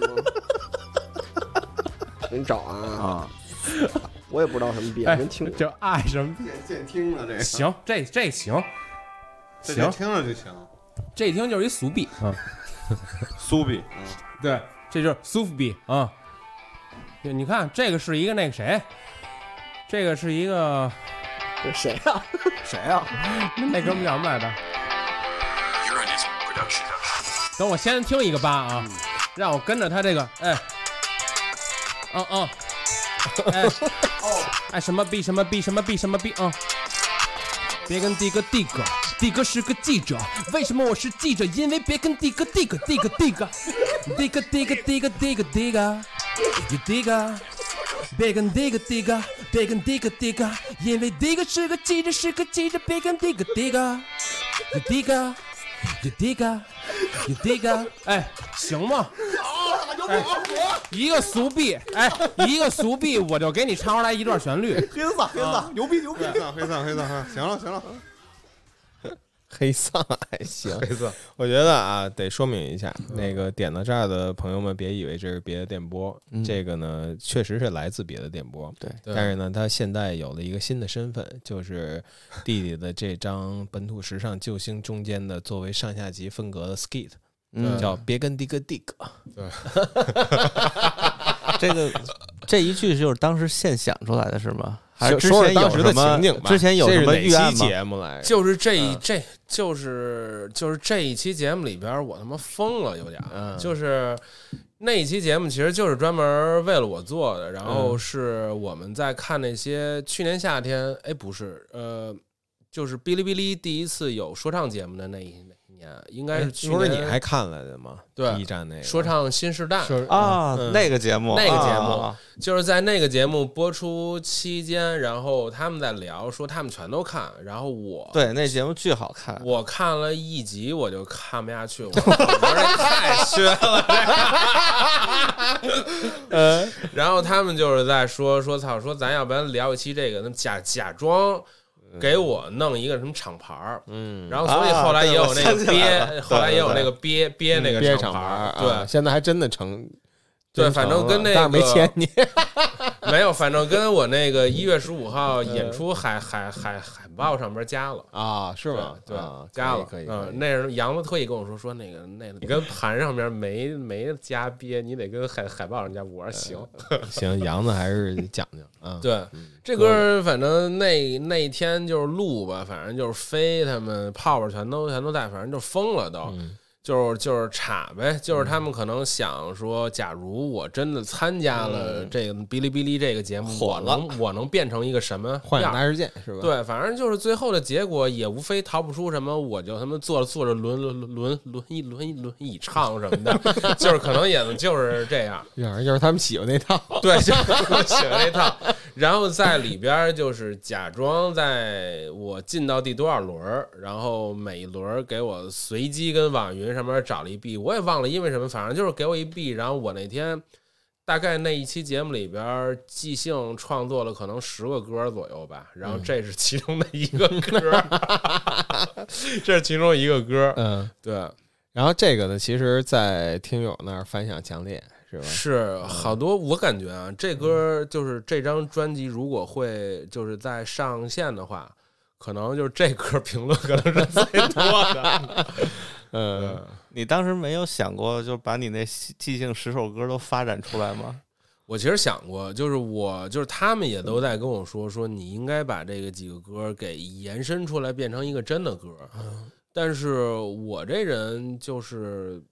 是吗？给你找啊，啊，我也不知道什么别哎人听，就爱什么见见听了这个，行，这这行，这行听着就行。这一听就是一俗币啊，苏比，对，这就是苏富比啊。对你看，这个是一个那个谁，这个是一个这谁啊？谁啊？那哥们叫什么来着？等我先听一个吧啊，让我跟着他这个，哎，嗯嗯，哎，哎什么 B 什么 B 什么 B 什么 B 啊？别跟迪哥迪哥，迪哥是个记者，为什么我是记者？因为别跟迪哥迪哥迪哥迪哥，迪哥迪哥迪哥迪哥迪哥，你迪哥。别跟迪哥迪哥，别跟迪哥迪哥，因为迪哥是个记者，是个记者，别跟迪哥迪哥，你迪哥，你迪哥，你这个，哎，行吗？哎，一个俗币，哎，一个俗币，我就给你唱出来一段旋律。黑子，黑子，牛逼牛逼！黑子黑子黑丧，啊行了行了，黑丧还行。黑丧，我觉得啊，得说明一下，那个点到这儿的朋友们，别以为这是别的电波，嗯这个呢确实是来自别的电波。对但是呢，他现在有了一个新的身份，就是弟弟的这张本土时尚救星中间的作为上下级分隔的 skit，嗯，叫别跟迪哥迪哥。这个这一句就是当时现想出来的是吗？还是之前有是当时的什么情景吧，之前有什么这是哪预案吗？期节目来着？就是这一嗯这就是就是这一期节目里边，我他妈疯了，有点，嗯就是那一期节目其实就是专门为了我做的，然后嗯是我们在看那些去年夏天，哎，不是，呃，就是哔哩哔哩第一次有说唱节目的那一那一年，应该是哎去不是你还看了的吗？对一站那个说唱新时代，说啊，嗯那个节目，那个节目啊就是在那个节目播出期间，然后他们在聊说他们全都看，然后我对，那节目巨好看。我看了一集，我就看不下去，我我觉得这太削了。然后他们就是在说说操，说咱要不然聊一期这个，那假假装给我弄一个什么厂牌儿，嗯，然后所以后来也有那个憋了，后来也有那个憋憋那个憋厂牌儿，对。啊，现在还真的成。对反正跟那成了但是没个签你，没有，反正跟我那个一月十五号演出海海海海报上边加了。啊，是吗？对，啊加了，可以，嗯那时候杨子特意跟我说说那个那个，你跟盘上面没没加憋，你得跟海海报上加。我说行，行，杨子还是讲究啊。对这歌反正那那一天就是录吧，反正就是飞他们泡泡全都全都在，反正就疯了都。嗯就是就是插呗，就是他们可能想说，假如我真的参加了这个哔哩哔哩这个节目，我火了能我能变成一个什么样幻想大事件是吧？，对，反正就是最后的结果也无非逃不出什么，我就他妈坐着坐着轮轮轮轮一轮一轮椅唱什么的，就是可能也就是这样。反正就是他们喜欢那套。对，就喜欢那套。然后在里边就是假装在我进到第多少轮，然后每一轮给我随机跟网云上面找了一币，我也忘了因为什么，反正就是给我一币。然后我那天大概那一期节目里边即兴创作了可能十个歌儿左右吧，然后这是其中的一个歌儿，这是其中一个歌儿。嗯，对，然后这个呢，其实，在听友那儿反响强烈，是吧？是好多，我感觉啊，这歌就是这张专辑，如果会就是在上线的话，可能就是这歌评论可能是最多的。嗯，你当时没有想过，就把你那即兴十首歌都发展出来吗？我其实想过，就是我就是他们也都在跟我说，说你应该把这个几个歌给延伸出来，变成一个真的歌。但是我这人就是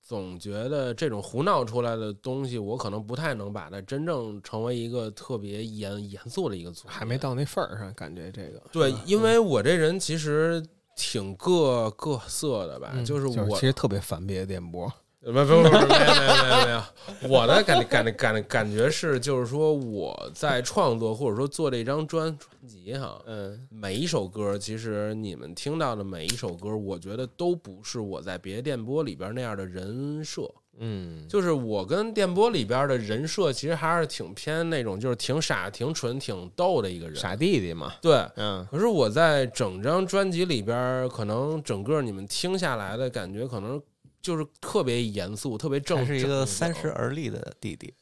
总觉得这种胡闹出来的东西，我可能不太能把它真正成为一个特别严严肃的一个组，还没到那份儿上，感觉这个对，因为我这人其实挺各各色的吧，嗯就是我其实特别烦别的电波。不不不不，没有没有没有没有，我的感感感感觉是，就是说我在创作或者说做这张专专辑哈，嗯每一首歌，其实你们听到的每一首歌，我觉得都不是我在别的电波里边那样的人设。嗯，就是我跟电波里边的人设，其实还是挺偏那种，就是挺傻、挺蠢、挺逗的一个人。傻弟弟嘛。对，嗯可是我在整张专辑里边，可能整个你们听下来的感觉，可能就是特别严肃、特别正，是一个三十而立的弟弟。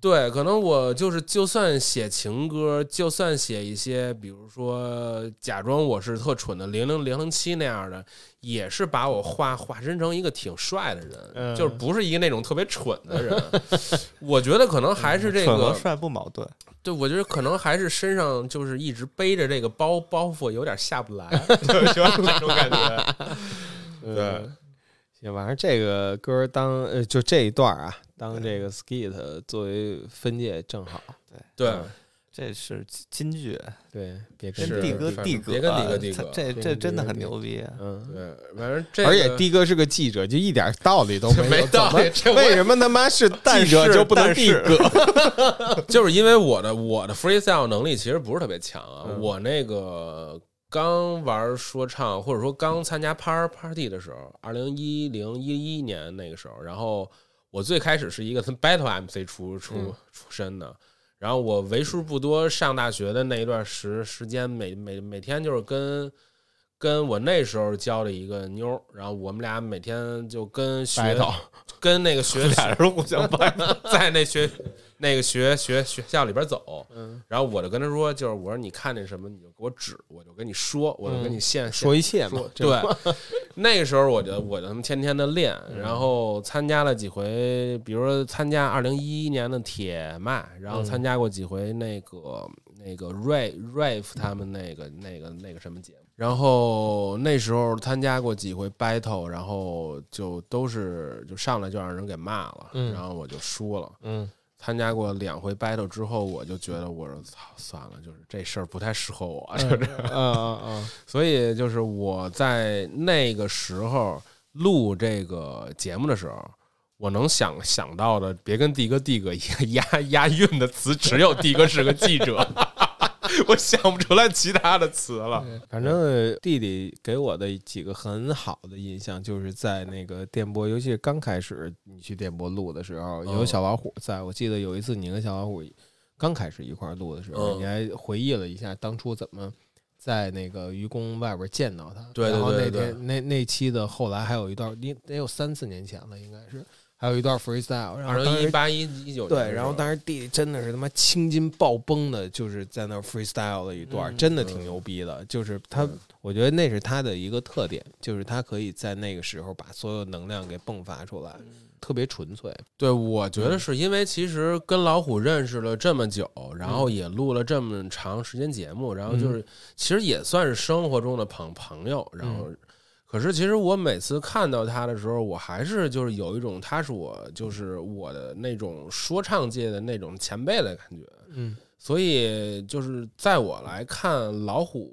对，可能我就是，就算写情歌，就算写一些，比如说假装我是特蠢的零零零零七那样的，也是把我化化身成一个挺帅的人，嗯。就是不是一个那种特别蠢的人。我觉得可能还是这个，蠢和帅不矛盾，对我觉得可能还是身上就是一直背着这个包包袱，有点下不来，就是这种感觉。对，行，反正这个歌当呃就这一段啊，当这个 skit 作为分界正好。对，这是金句，对，别跟帝哥反帝哥，正别跟帝哥帝哥这这真的很牛逼啊。嗯，对，反正这个、而且的哥是个记者，就一点道理都没有。没道理这我也为什么他妈是但者就不能但是哥？就是因为我的我的 freestyle 能力其实不是特别强啊，嗯我那个刚玩说唱或者说刚参加 par party 的时候，二零一零一一年那个时候，然后我最开始是一个从 battle MC 出出嗯出身的。然后我为数不多上大学的那一段时时间，每每每天就是跟跟我那时候交的一个妞，然后我们俩每天就跟学 battle 跟那个学 俩人互相掰，在那学那个学学学校里边走，嗯，然后我就跟他说，就是我说你看见什么你就给我指，我就跟你说，我就跟你现、嗯说一切嘛对，那个时候我就我就他妈天天的练，嗯然后参加了几回，比如说参加二零一一年的铁麦，然后嗯参加过几回那个那个 Ray Rave 他们那个那个那个什么节目，然后那时候参加过几回 battle，然后就都是就上来就让人给骂了，嗯。然后我就输了。嗯参加过两回 battle 之后，我就觉得我说操算了，就是这事儿不太适合我，就是嗯嗯嗯。所以就是我在那个时候录这个节目的时候，我能想想到的，别跟帝哥帝哥押押韵的词，只有帝哥是个记者，我想不出来其他的词了。嗯，反正弟弟给我的几个很好的印象，就是在那个电波，尤其是刚开始你去电波录的时候，有嗯小老虎在。我记得有一次你跟小老虎刚开始一块儿录的时候，嗯你还回忆了一下当初怎么在那个愚公外边见到他。对对然后那对对天那那期的后来还有一段，应得有三四年前了，应该是还有一段 freestyle。然二零一八一一九对，然后当时弟弟真的是他妈青筋暴崩的，就是在那 freestyle 的一段，嗯真的挺牛逼的。就是他，我觉得那是他的一个特点，就是他可以在那个时候把所有能量给迸发出来，特别纯粹。对，我觉得是因为其实跟老虎认识了这么久，然后也录了这么长时间节目，然后就是其实也算是生活中的朋朋友，然后。可是，其实我每次看到他的时候，我还是就是有一种他是我就是我的那种说唱界的那种前辈的感觉，嗯所以就是在我来看，老虎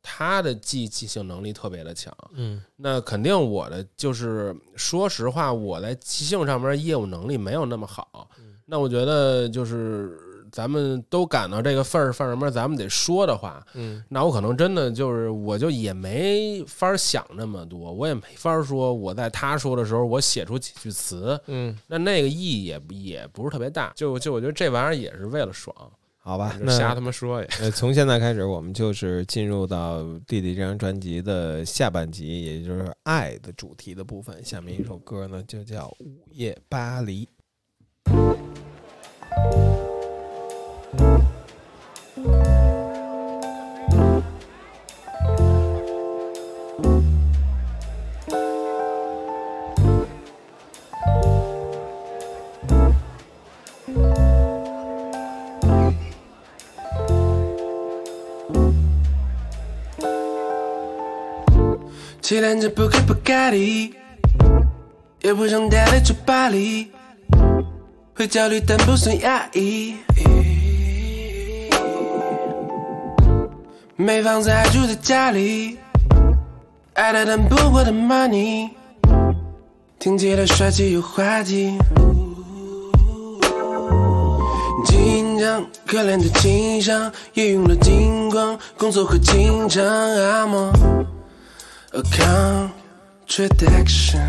他的记记性能力特别的强，嗯那肯定我的就是说实话，我在即兴上面业务能力没有那么好。那我觉得就是咱们都赶到这个份儿份儿上面，咱们得说的话，嗯那我可能真的就是我就也没法想那么多，我也没法说我在他说的时候我写出几句词，嗯，那那个意义也也不是特别大。就就我觉得这玩意儿也是为了爽，好吧，就瞎他妈说也。呃，从现在开始，我们就是进入到弟弟这张专辑的下半集，也就是爱的主题的部分。下面一首歌呢，就叫《午夜巴黎》。期待着不开不卡迪，也不想待在酒吧里，会焦虑但不算压抑。没房子还住在家里，爱的但不过的 money，听起来帅气又滑稽。紧张，可怜的情商也用了金光，工作和情商阿莫。A contradiction，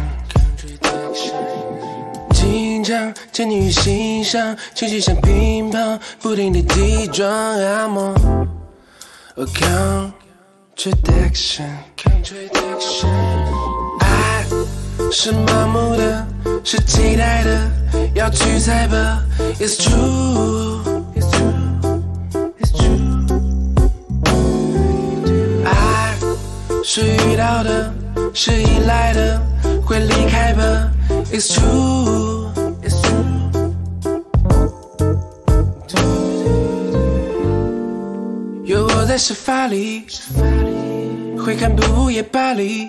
紧张沉溺于心上，情绪像乒乓，不停地击撞。I'm on a contradiction，爱是盲目的，是期待的，要去猜吧。It's true, 是遇到的，是依赖的，会离开吧。It's true, it's true。有我在沙发里，会看部午夜巴黎，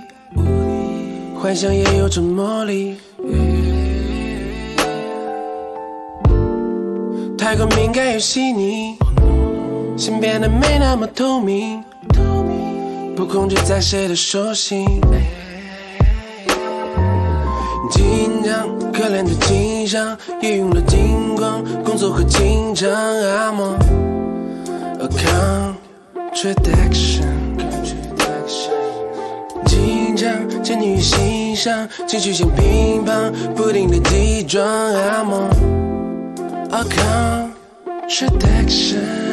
幻想也有种魔力。太过敏感又细腻，心变得没那么透明，不控制在谁的手心。紧张，可怜的景象，也用了金光，工作和紧张，I'm on a contradiction。紧张，沉溺于心上，情绪像乒乓，不停的击撞，I'm on a contradiction。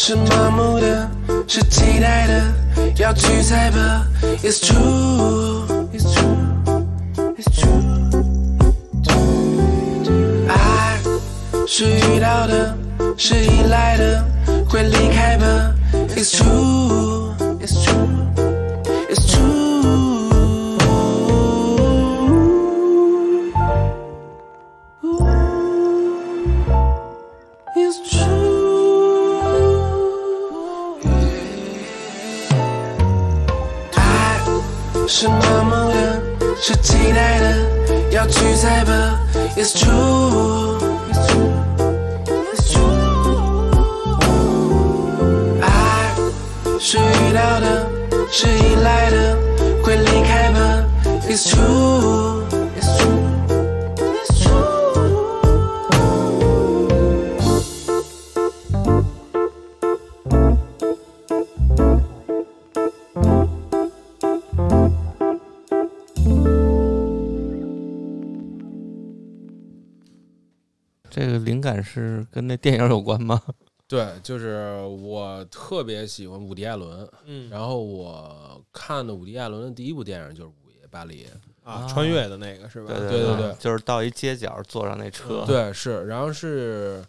是麻木的，是期待的，要去猜吧。It's true, it's true, it's true。爱是遇到的，是依赖的，会离开吧。It's true, 电影有关吗？对，就是我特别喜欢伍迪·艾伦，嗯。然后我看的伍迪·艾伦的第一部电影就是《午夜巴黎》，啊，穿越的那个是吧？对对对对就是到一街角坐上那车，对，是，然后是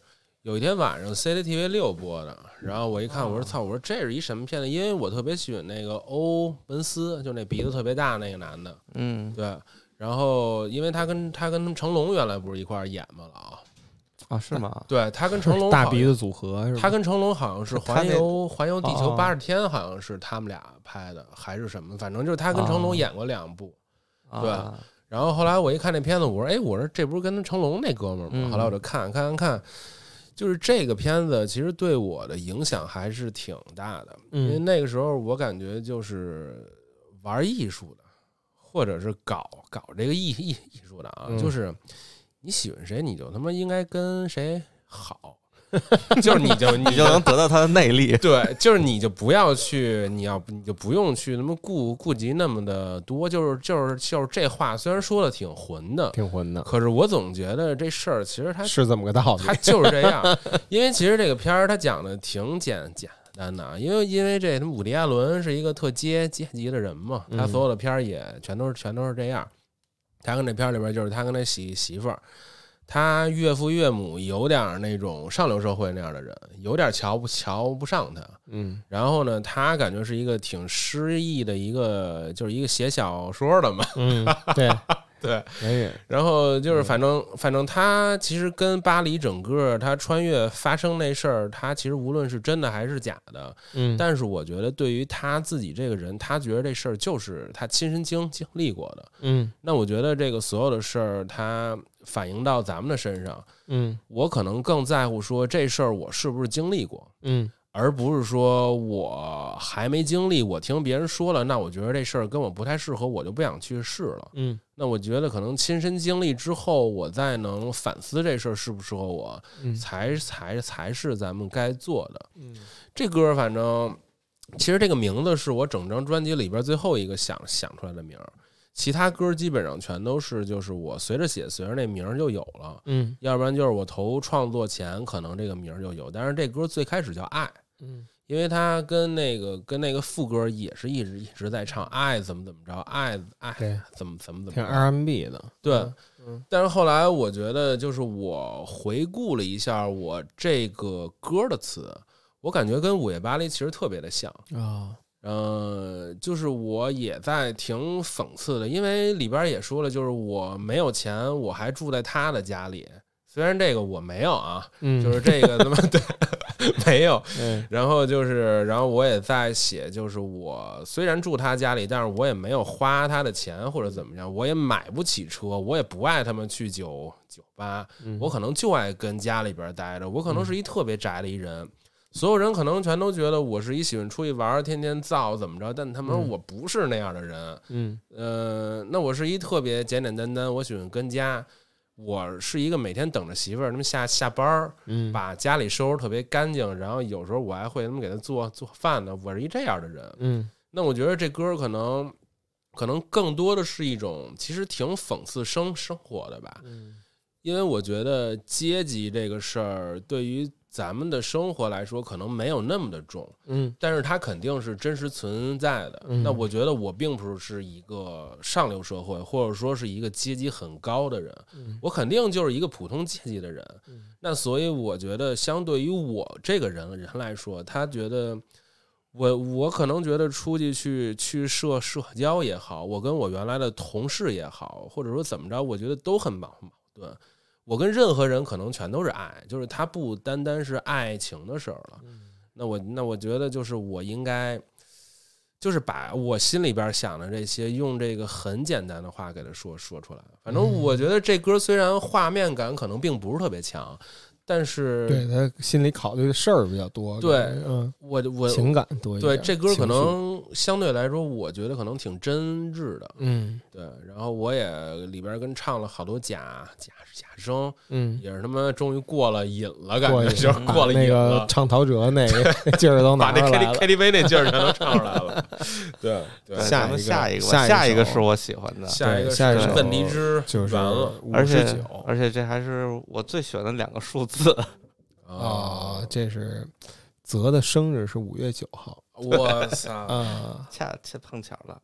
有一天晚上 CCTV 六播的，然后我一看，我说操，我说这是一什么片子？因为我特别喜欢那个欧文斯，就那鼻子特别大那个男的，嗯。对，然后因为他跟他跟成龙原来不是一块儿演嘛了啊，啊是吗？对他跟成龙大鼻子组合？他跟成龙好像是环游环游地球哦八十天，好像是他们俩拍的，还是什么？反正就是他跟成龙哦演过两部。啊对然后后来我一看那片子，我说：“哎，我说这不是跟成龙那哥们儿吗？”嗯后来我就看看看看，就是这个片子其实对我的影响还是挺大的，嗯因为那个时候我感觉就是玩艺术的，或者是搞搞这个艺艺艺术的啊，嗯就是你喜欢谁，你就他妈应该跟谁好，就是你就 你你就能得到他的内力。对，就是你就不要去，你要你就不用去那么顾顾及那么的多，就是就是就是这话虽然说的挺混的，挺混的，可是我总觉得这事儿其实它是这么个道理。它就是这样，因为其实这个片儿它讲的挺简简单的啊，因为因为这什么伍迪·艾伦是一个特阶阶级的人嘛，他所有的片儿也全都是全都是这样。他跟那片儿里边就是他跟他媳媳妇儿，他岳父岳母有点那种上流社会那样的人，有点瞧不瞧不上他。嗯然后呢，他感觉是一个挺诗意的一个，就是一个写小说的嘛。嗯，对 对，然后就是反正反正他其实跟巴黎整个他穿越发生那事儿，他其实无论是真的还是假的，嗯，但是我觉得对于他自己这个人，他觉得这事儿就是他亲身经经历过的。嗯。那我觉得这个所有的事儿，他反映到咱们的身上，嗯。我可能更在乎说这事儿我是不是经历过。嗯而不是说我还没经历，我听别人说了，那我觉得这事儿跟我不太适合，我就不想去试了。嗯那我觉得可能亲身经历之后，我再能反思这事儿适不适合我，嗯才才才是咱们该做的。嗯这歌反正其实这个名字是我整张专辑里边最后一个想想出来的名儿，其他歌基本上全都是就是我随着写随着那名儿就有了，嗯。要不然就是我投创作前可能这个名儿就有，但是这歌最开始叫爱。嗯。因为它跟那个跟那个副歌也是一直一直在唱爱怎么怎么着，爱爱怎么怎么怎么挺着 R&B 的，对，嗯。但是后来我觉得，就是我回顾了一下我这个歌的词，我感觉跟《午夜巴黎》其实特别的像。啊，呃，就是我也在挺讽刺的，因为里边也说了，就是我没有钱，我还住在他的家里。虽然这个我没有啊，嗯，就是这个他妈对没有，嗯然后就是，然后我也在写，就是我虽然住他家里，但是我也没有花他的钱或者怎么样，我也买不起车，我也不爱他们去酒酒吧，嗯我可能就爱跟家里边待着，我可能是一特别宅的一人。所有人可能全都觉得我是一喜欢出去玩儿、天天造怎么着，但他们说嗯我不是那样的人。嗯呃，那我是一特别简简单单，我喜欢跟家。我是一个每天等着媳妇儿他们下下班儿，嗯，把家里收拾特别干净，然后有时候我还会他们给他做做饭呢。我是一这样的人，嗯那我觉得这歌可能可能更多的是一种其实挺讽刺生生活的吧，嗯因为我觉得阶级这个事儿对于咱们的生活来说可能没有那么的重，嗯但是它肯定是真实存在的。嗯那我觉得我并不是一个上流社会，或者说是一个阶级很高的人，嗯我肯定就是一个普通阶级的人。那所以我觉得，相对于我这个人人来说，他觉得我我可能觉得出去去去社社交也好，我跟我原来的同事也好，或者说怎么着，我觉得都很矛矛盾。我跟任何人可能全都是爱，就是他不单单是爱情的事儿了。那我那我觉得就是我应该，就是把我心里边想的这些，用这个很简单的话给他说说出来。反正我觉得这歌虽然画面感可能并不是特别强，但是对他心里考虑的事儿比较多，对嗯，我我情感多一点，对这歌可能相对来说，我觉得可能挺真挚的。嗯对，然后我也里边跟唱了好多假假假声，嗯，也是他妈终于过了瘾了，感觉就是过了那个瘾了。唱陶喆那个 劲儿都把那拿出 K 来 T 了 K。T V 那劲儿全都唱出来了，对下一个下一个，下一个是我喜欢的，下一个是下一首问题之就是完了而且59而且这还是我最喜欢的两个数字。啊，这是泽的生日是五月九号我操！啊，恰恰碰巧了。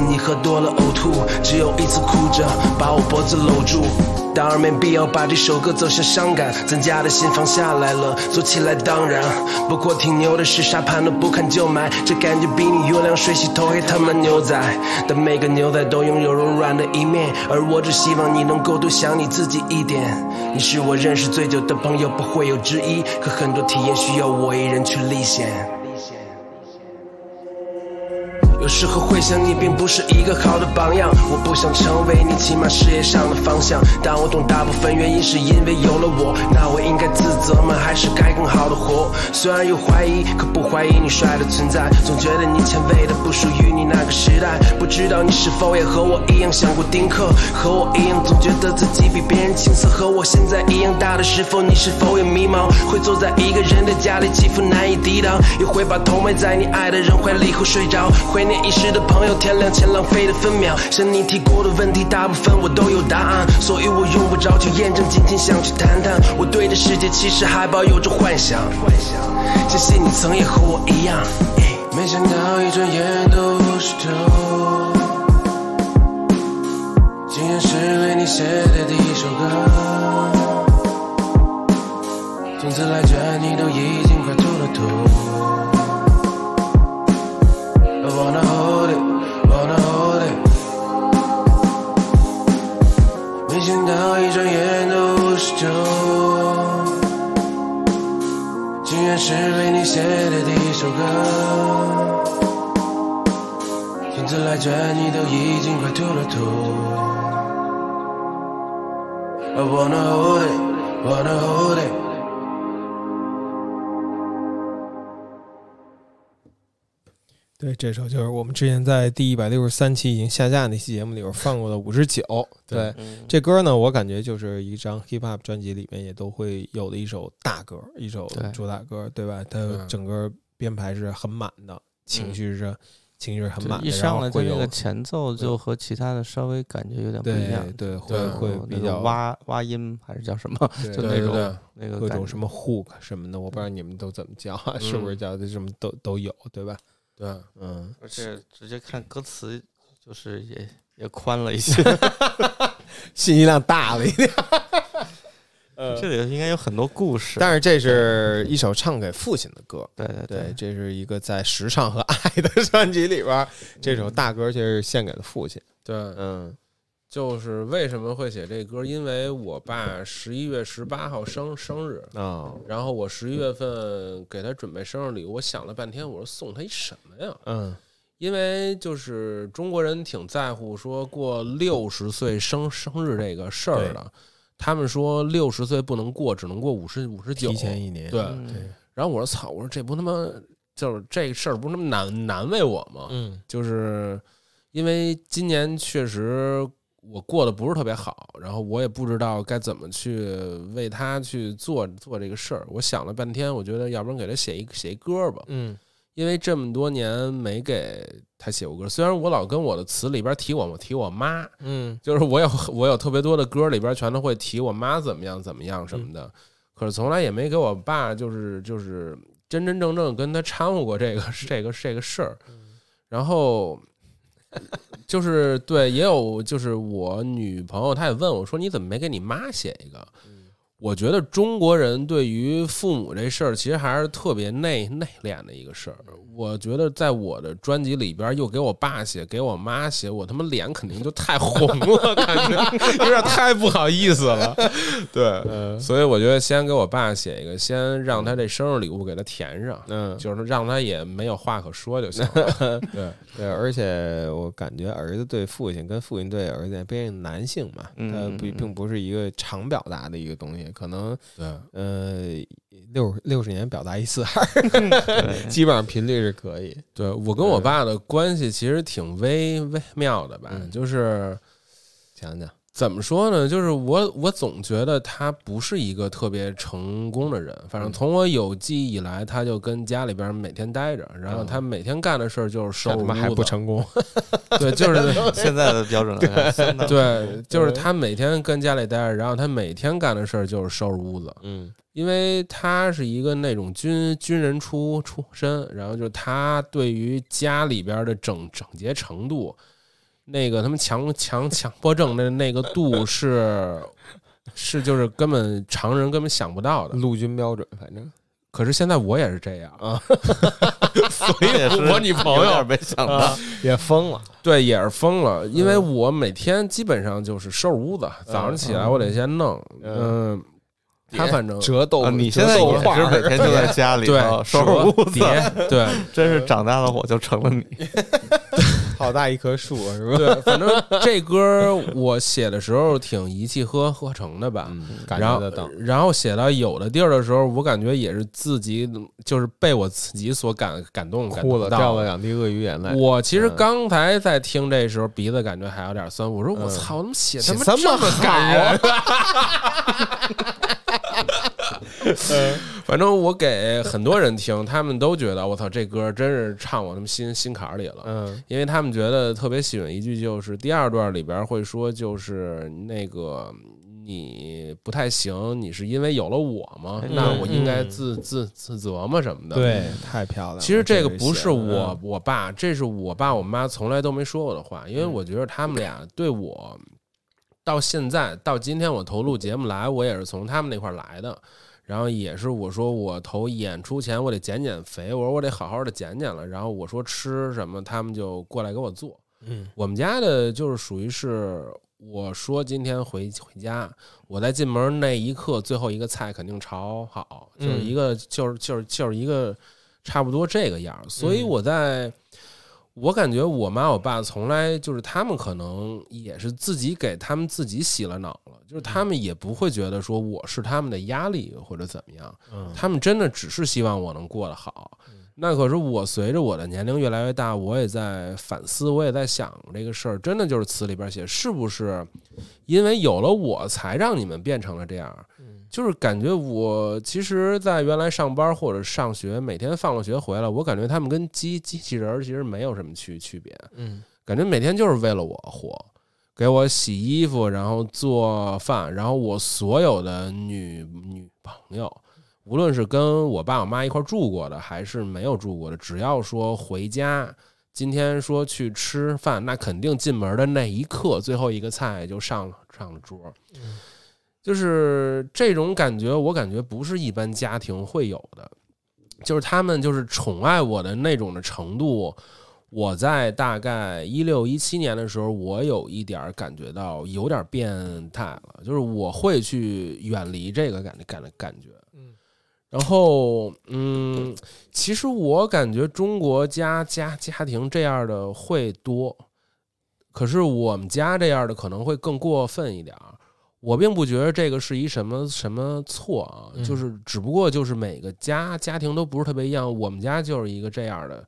你喝多了呕吐，只有一次哭着把我脖子搂住。当然没必要把这首歌走向伤感，咱家的心放下来了，做起来当然。不过挺牛的是沙盘都不看就买，这感觉比你月亮水洗头还他妈牛仔。但每个牛仔都拥有柔软的一面，而我只希望你能够多想你自己一点。你是我认识最久的朋友，不会有之一。可很多体验需要我一人去历险。有时候会想你并不是一个好的榜样，我不想成为你，起码事业上的方向。但我懂大部分原因是因为有了我，那我应该自责吗？还是该更好的活？虽然有怀疑，可不怀疑你帅的存在，总觉得你前卫的不属于你那个时代。不知道你是否也和我一样想过丁克，和我一样总觉得自己比别人青涩，和我现在一样大的时候，你是否也迷茫？会坐在一个人的家里，起伏难以抵挡，也会把头埋在你爱的人怀里后睡着。会念遗失的朋友，天亮前浪费的分秒。向你提过的问题，大部分我都有答案，所以我用不着去验证，仅仅想去谈谈。我对这世界其实还抱有着幻想，相信你曾也和我一样。没想到一转眼都是头，竟然是为你写的第一首歌。从此来卷，你都已经快秃了头。Wanna hold it, wanna hold it。没想到一转眼都是秋，竟然是为你写的第一首歌。从此来卷，你都已经快秃了头。I wanna hold it, wanna hold it。对，这首就是我们之前在第一百六十三期已经下架那期节目里边放过的五十九。对，嗯这歌呢，我感觉就是一张 hip hop 专辑里面也都会有的一首大歌，一首主打歌，对吧？它嗯整个编排是很满的，情绪是情绪是很满的，一上来就那个前奏就和其他的稍微感觉有点不一样对，对会会有那个比较挖挖音还是叫什么？就那种对对对那个各种什么 hook 什么的，我不知道你们都怎么叫啊，是不是叫的什么都都有，对吧？对，嗯，而且直接看歌词，就是也也宽了一些。信息量大了一点。这里应该有很多故事。但是这是一首唱给父亲的歌，对对对，这是一个在时尚和爱的 专辑里边儿，这首大歌就是献给了父亲。对，嗯就是为什么会写这歌？因为我爸十一月十八号生生日，啊然后我十一月份给他准备生日礼物，我想了半天，我说送他一什么呀？嗯因为就是中国人挺在乎说过六十岁生生日这个事儿的，他们说六十岁不能过，只能过五十五十九，提前一年对。然后我说操，我说这不他妈就是这事儿不是那么难难为我吗？嗯就是因为今年确实我过得不是特别好，然后我也不知道该怎么去为他去做做这个事儿。我想了半天，我觉得要不然给他写一写一歌吧，嗯因为这么多年没给他写过歌。虽然我老跟我的词里边提我提我妈，嗯就是我有我有特别多的歌里边全都会提我妈怎么样怎么样什么的，可是从来也没给我爸就是就是真真正正跟他掺和过这个这个这个事儿。然后就是对，也有就是我女朋友，她也问我说：“你怎么没给你妈写一个？”我觉得中国人对于父母这事儿，其实还是特别内内敛的一个事儿。我觉得在我的专辑里边，又给我爸写，给我妈写，我他妈脸肯定就太红了，感觉有点太不好意思了。对，所以我觉得先给我爸写一个，先让他这生日礼物给他填上，嗯，就是让他也没有话可说就行了。对，对，而且我感觉儿子对父亲跟父亲对儿子，毕竟男性嘛，嗯他并并不是一个常表达的一个东西，可能对，呃六六十年表达一次，基本上频率是可以。对我跟我爸的关系其实挺微微妙的吧，嗯。就是讲讲，怎么说呢？就是我我总觉得他不是一个特别成功的人，反正从我有记忆以来，他就跟家里边每天待着，然后他每天干的事儿就是收拾屋这他妈还不子，成功。对，就是 现在的标准来看，对，就是他每天跟家里待着，然后他每天干的事儿就是收拾屋子，嗯。因为他是一个那种军军人出出身，然后就是他对于家里边的整整洁程度，那个他们强强强迫症的那个度 是是就是根本常人根本想不到的。陆军标准，反正可是现在我也是这样啊，所以我女朋友没想到，也疯了。对也是疯了，因为我每天基本上就是收拾屋子，早上起来我得先弄，嗯，他反正折豆啊，腐，你现在也是每天就在家里对头收拾屋子，对，真是长大了我就成了你。好大一棵树是吧？对，反正这歌我写的时候挺一气呵呵成的吧。嗯，感然后觉得到。，然后写到有的地儿的时候，我感觉也是自己就是被我自己所感感动，感哭了，动到掉了两滴鳄鱼眼泪。我其实嗯刚才在听这时候，鼻子感觉还有点酸。我说我嗯操，怎么写写他妈这么么感人？反正我给很多人听，他们都觉得我操，这歌真是唱我他妈心心坎儿里了。嗯因为他们觉得特别喜欢一句，就是第二段里边会说，就是那个你不太行，你是因为有了我吗？嗯那我应该嗯自自自责吗？什么的？对，太漂亮了。其实这个个不是我我爸，这是我爸我妈从来都没说过的话，因为嗯我觉得他们俩对我到现在到今天我投录节目来，我也是从他们那块儿来的。然后也是我说我投演出前我得减减肥，我说我得好好的减减了。然后我说吃什么，他们就过来给我做。嗯我们家的就是属于是，我说今天回回家，我在进门那一刻，最后一个菜肯定炒好，就是一个就是就是就是一个差不多这个样儿。所以我在，我感觉我妈我爸从来就是他们可能也是自己给他们自己洗了脑了，就是他们也不会觉得说我是他们的压力或者怎么样，嗯他们真的只是希望我能过得好。那可是我随着我的年龄越来越大，我也在反思，我也在想这个事儿，真的就是词里边写，是不是因为有了我才让你们变成了这样？就是感觉我其实，在原来上班或者上学，每天放了学回来，我感觉他们跟机机器人儿其实没有什么区区别，嗯。感觉每天就是为了我活，给我洗衣服，然后做饭，然后我所有的女女朋友，无论是跟我爸我妈一块儿住过的，还是没有住过的，只要说回家，今天说去吃饭，那肯定进门的那一刻，最后一个菜就上了上了桌。就是这种感觉，我感觉不是一般家庭会有的，就是他们就是宠爱我的那种的程度。我在大概一六一七年的时候，我有一点感觉到有点变态了，就是我会去远离这个感感感觉。嗯，然后嗯，其实我感觉中国家家家庭这样的会多，可是我们家这样的可能会更过分一点儿。我并不觉得这个是一什么什么错啊，嗯。就是只不过就是每个家家庭都不是特别一样，我们家就是一个这样的，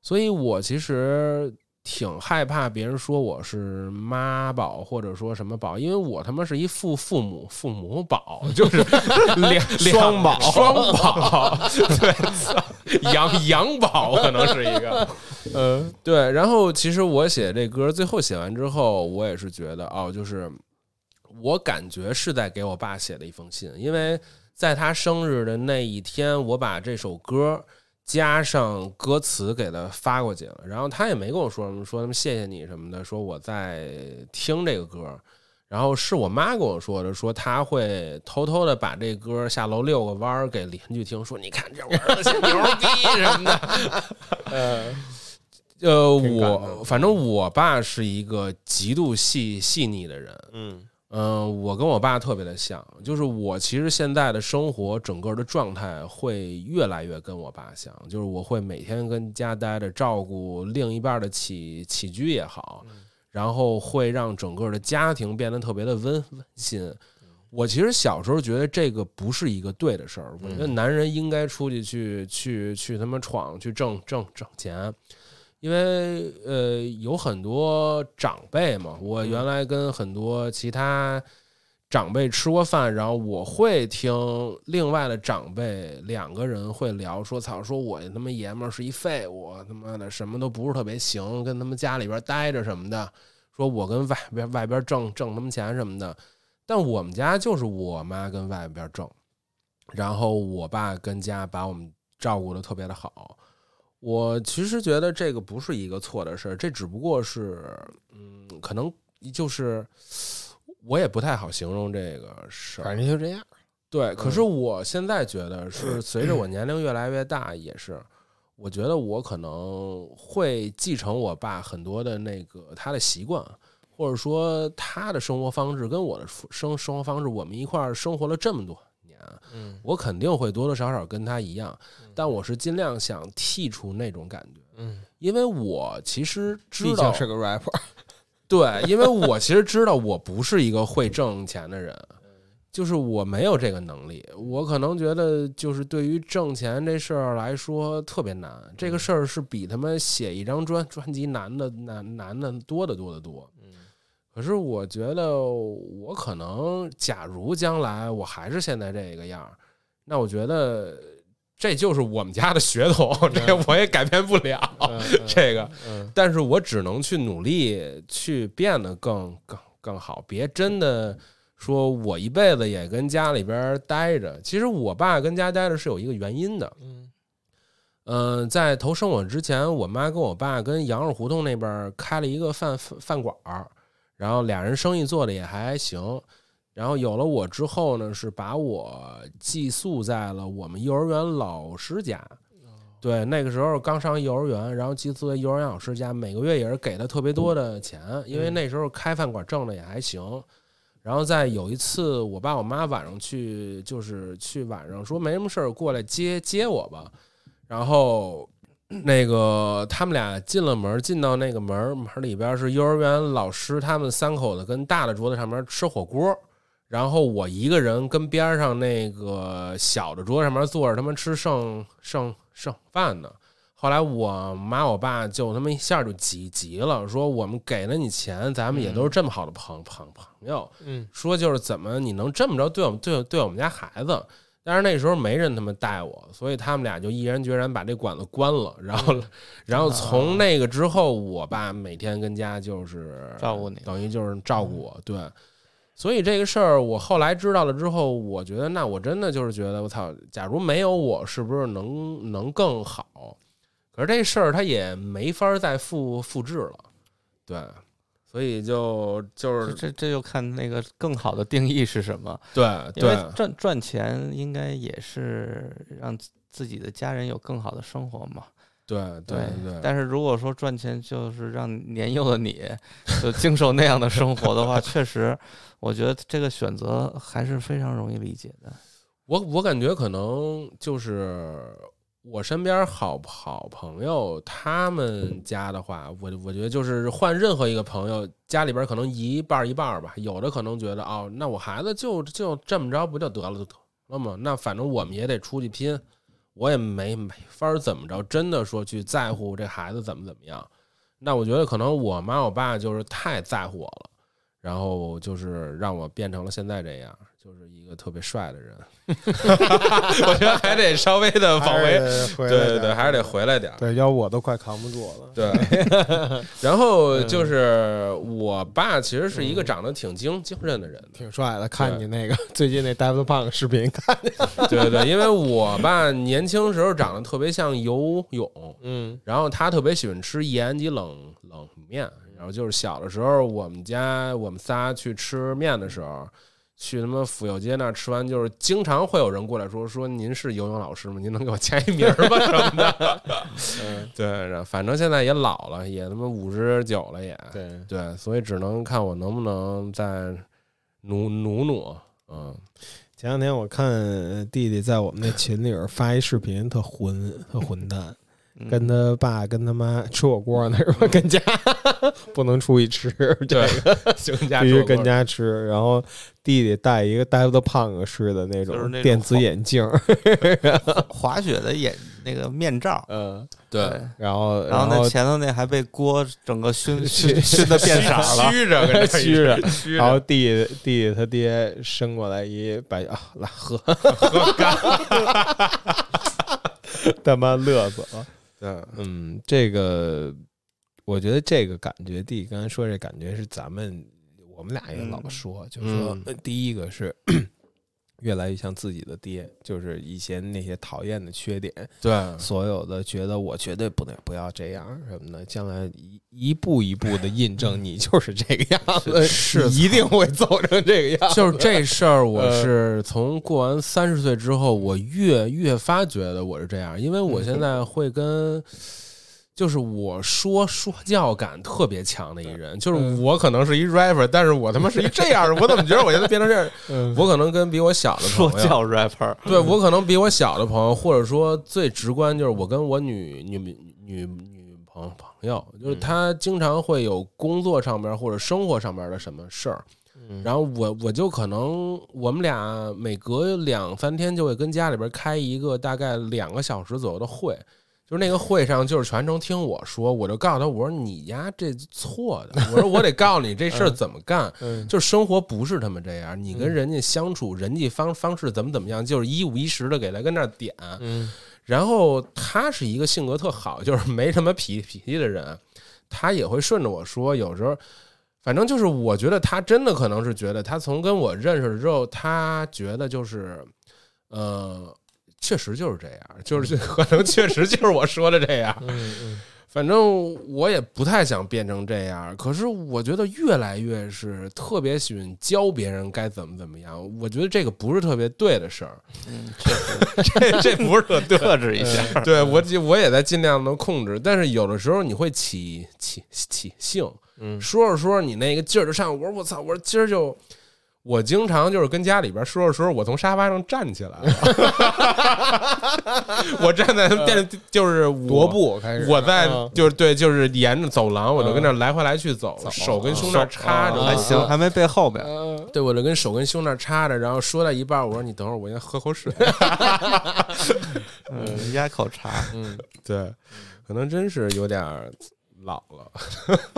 所以我其实挺害怕别人说我是妈宝或者说什么宝，因为我他妈是一父父母父母宝，就是 两双宝双宝，对，操羊羊宝可能是一个，嗯。对。然后其实我写这歌，最后写完之后，我也是觉得哦，就是我感觉是在给我爸写的一封信，因为在他生日的那一天，我把这首歌加上歌词给他发过去了，然后他也没跟我说什么，说什么谢谢你什么的，说我在听这个歌。然后是我妈跟我说的，说她会偷偷的把这歌下楼遛个弯儿给邻居听，说你看这我儿子写牛逼什么的。呃，呃，我反正我爸是一个极度细细腻的人，嗯嗯，我跟我爸特别的像，就是我其实现在的生活整个的状态会越来越跟我爸像，就是我会每天跟家待着，照顾另一半的起起居也好，然后会让整个的家庭变得特别的温温馨。我其实小时候觉得这个不是一个对的事儿，我觉得男人应该出去去去去他妈闯，去挣挣挣钱。因为呃有很多长辈嘛，我原来跟很多其他长辈吃过饭，然后我会听另外的长辈两个人会聊说，操，说我他妈爷们儿是一废物，他妈的什么都不是特别行，跟他们家里边待着什么的，说我跟外边外边挣挣他们钱什么的，但我们家就是我妈跟外边挣，然后我爸跟家把我们照顾的特别的好。我其实觉得这个不是一个错的事儿，这只不过是，嗯，可能就是我也不太好形容这个事儿。反正就这样。对，可是我现在觉得是 随着我年龄越来越大，也是，我觉得我可能会继承我爸很多的那个他的习惯，或者说他的生活方式跟我的生生活方式，我们一块儿生活了这么多年，嗯我肯定会多多少少跟他一样，但我是尽量想剔除那种感觉，嗯，因为我其实知道毕竟是个 rapper，对，因为我其实知道我不是一个会挣钱的人，就是我没有这个能力。我可能觉得，就是对于挣钱这事儿来说特别难。这个事儿是比他妈写一张专专辑难的难难的多得多得多。可是我觉得，我可能假如将来我还是现在这个样儿，那我觉得这就是我们家的血统，这我也改变不了。这个，嗯但是我只能去努力去变得更更更好，别真的说我一辈子也跟家里边待着。其实我爸跟家待着是有一个原因的，嗯嗯、在投生我之前，我妈跟我爸跟羊肉胡同那边开了一个饭饭饭馆儿，然后俩人生意做的也还行。然后有了我之后呢，是把我寄宿在了我们幼儿园老师家。对，那个时候刚上幼儿园，然后寄宿在幼儿园老师家，每个月也是给他特别多的钱，因为那时候开饭馆挣的也还行。然后在有一次，我爸我妈晚上去，就是去晚上说没什么事儿过来接接我吧，然后那个他们俩进了门，进到那个门门里边是幼儿园老师他们三口子跟大的桌子上面吃火锅，然后我一个人跟边上那个小的桌子上面坐着，他们吃剩剩剩饭呢。后来我妈我爸就他妈一下就急急了，说我们给了你钱，咱们也都是这么好的朋朋朋友，嗯，说就是怎么你能这么着对我们对对我们家孩子？但是那时候没人他妈带我，所以他们俩就毅然决然把这馆子关了。然后，然后从那个之后，我爸每天跟家就是照顾你等于就是照顾我。对，所以这个事儿我后来知道了之后，我觉得那我真的就是觉得我操，假如没有我，是不是能能更好？可是这事儿他也没法再复复制了，对，所以就就是这这就看那个更好的定义是什么。对因为对赚赚钱应该也是让自自己的家人有更好的生活嘛。对对对，但是如果说赚钱就是让年幼的你就经受那样的生活的话，确实，我觉得这个选择还是非常容易理解的。我我感觉可能就是我身边好好朋友他们家的话，我我觉得就是换任何一个朋友家里边可能一半一半吧，有的可能觉得哦，那我孩子就就这么着不就得了就得了吗？那反正我们也得出去拼，我也没没法怎么着，真的说去在乎这孩子怎么怎么样。那我觉得可能我妈我爸就是太在乎我了，然后就是让我变成了现在这样，就是一个特别帅的人。我觉得还得稍微的往回，回对对对，还是得回来点儿。对，要我都快扛不住了。对，然后就是我爸其实是一个长得挺精精神的人，挺帅的，看你那个最近那 Daft Punk 视频，看 对对对，因为我爸年轻时候长得特别像游泳，嗯然后他特别喜欢吃盐及冷冷面，然后就是小的时候我们家我们仨去吃面的时候。去他妈府右街那儿吃完，就是经常会有人过来说说您是游泳老师吗？您能给我签一名儿吗？什么的。嗯，对，反正现在也老了，也他妈五十九了也。对，对，所以只能看我能不能再努努努。嗯，前两天我看弟弟在我们那群里边发一视频，特混，特混蛋，嗯跟他爸跟他妈吃火锅呢，是吧？跟家 不能出去吃，这个行家必须跟家吃。然后弟弟戴一个 Punk 式的那就是那种种电子眼镜，滑雪的眼那个面罩，嗯，对，然后然后那前头那还被锅整个熏 熏熏的变色了。虚着 虚着然后，弟弟弟弟他爹伸过来一把啊，来喝，喝干他妈乐死了。对，嗯，这个我觉得这个感觉，弟弟刚才说这感觉是咱们我们俩也老说，就是说第一个是越来越像自己的爹，就是以前那些讨厌的缺点，对，所有的觉得我绝对不能不要这样什么的，将来一一步一步的印证你就是这个样子，是一定会走成这个样子。就是这事儿，我呃是从过完三十岁之后，我越越发觉得我是这样，因为我现在会跟。就是我说说教感特别强的一人，就是我可能是一 rapper，但是我他妈是一这样的，我怎么觉得我现在变成这样？嗯。我可能跟比我小的朋友，说教 rapper，嗯对我可能比我小的朋友，或者说最直观就是我跟我女女女女朋朋友，就是嗯。他经常会有工作上边或者生活上边的什么事儿，嗯。然后我我就可能我们俩每隔两三天就会跟家里边开一个大概两个小时左右的会，就是那个会上就是全程听我说，我就告诉他我说你呀这错的，我说我得告诉你这事儿怎么干，嗯就是生活不是他们这样，你跟人家相处人际方方式怎么怎么样，就是一五一十的给他跟那儿点，嗯然后他是一个性格特好，就是 没什么脾脾气的人，他也会顺着我说。有时候，反正就是我觉得他真的可能是觉得，他从跟我认识了之后，他觉得就是，呃，确实就是这样，就是可能确实就是我说的这样。嗯嗯反正我也不太想变成这样，可是我觉得越来越是特别喜欢教别人该怎么怎么样。我觉得这个不是特别对的事儿，嗯，确实 这这不是特对。克制一下。对我尽我也在尽量的控制，但是有的时候你会起起起兴，嗯说着说着你那个劲儿就上，我说我操，我说今儿就。我经常就是跟家里边说着说着，我从沙发上站起来了，我站在电就是踱我步开始，我在嗯就是对，就是沿着走廊，我就跟那来回来去走，手跟胸那插着，还行，还没背后边。嗯对，我就跟手跟胸那插着，然后说到一半，我说你等会儿，我先喝口水。嗯，压口茶。嗯，对，可能真是有点儿老了。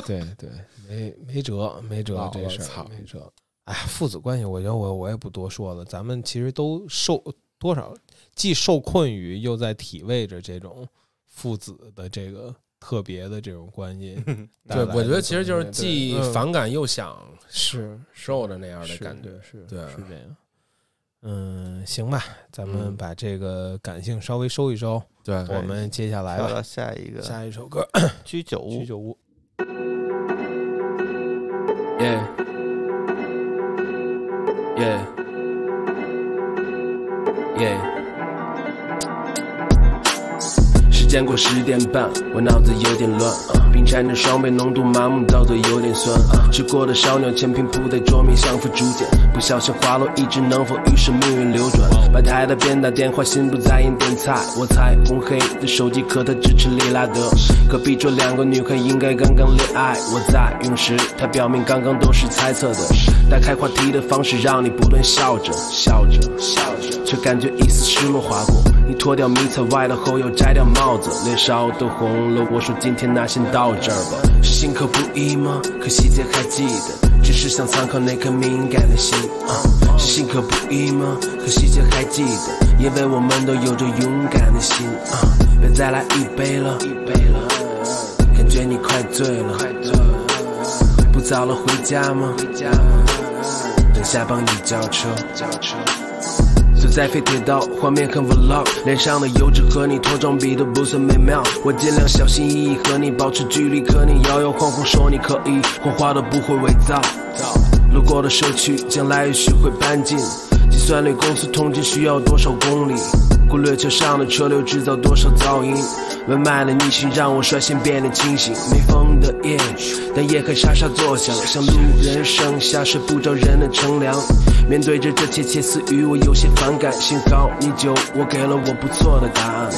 对对，没没辙，没辙这事儿，没辙。哎，父子关系，我觉得我我也不多说了。咱们其实都受多少，既受困于，又在体味着这种父子的这个特别的这种关系对，我觉得其实就是既反感又想是受的那样的感觉。是对是这样。嗯，行吧，咱们嗯把这个感性稍微收一收，对，我们接下来吧，来到下一个下一首歌居酒屋《居，酒屋》。Yeah. Yeah. 时间过十点半，我脑子有点乱，冰缠着双倍浓度，麻木到嘴有点酸。吃过的烧鸟全拼铺在桌面，像副竹简，不小心滑落，一直能否预示命运流转？摆台的边打电话，心不在焉点菜。我猜红黑的手机壳，它支持利拉德。隔壁桌两个女孩应该刚刚恋爱，我在用时，她表明刚刚都是猜测的。打开话题的方式让你不断笑着笑着笑着，却感觉一丝失落划过。你脱掉迷彩外套后又摘掉帽子，脸烧都红了。我说今天那先到这儿吧，是心口不一吗？可细节还记得，只是想参考那颗敏感的心啊。是心口不一吗？可细节还记得，因为我们都有着勇敢的心啊。别再来一杯了，一杯了，感觉你快醉了，快醉。不早了，回家吗？等下帮你叫车，走在废铁道，画面很 vlog，脸上的油脂和你脱妆比都不算美妙。我尽量小心翼翼和你保持距离，可你摇摇晃晃说你可以，谎话都不会伪造。路过的社区，将来也许会搬进。计算类公司通勤需要多少公里，忽略桥上的车流制造多少噪音。慢慢的逆行让我率先变得清醒。没风的夜，但夜还沙沙作响，像路人剩下睡不着人的乘凉。面对着这窃窃私语，我有些反感。幸好你就我给了我不错的答案。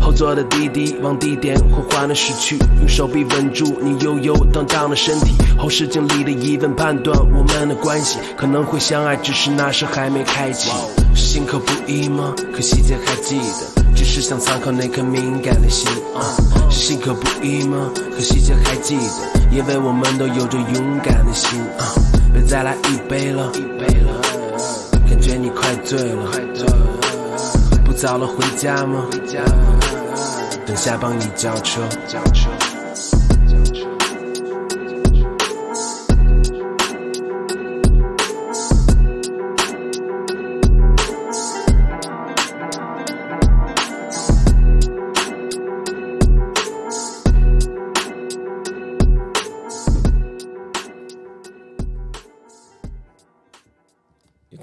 后座的滴滴往地点缓缓的驶去，用手臂稳住你悠悠荡荡的身体。后视镜里的疑问判断我们的关系可能会相爱，只是那时还没开启。是心口不一吗？可细节还记得。只是想参考那颗敏感的心啊，是心口不一吗？可细节还记得，因为我们都有着勇敢的心啊。别再来一杯了，一杯了，感觉你快醉了，快醉了。不早了，回家吗？回家。等下帮你叫车，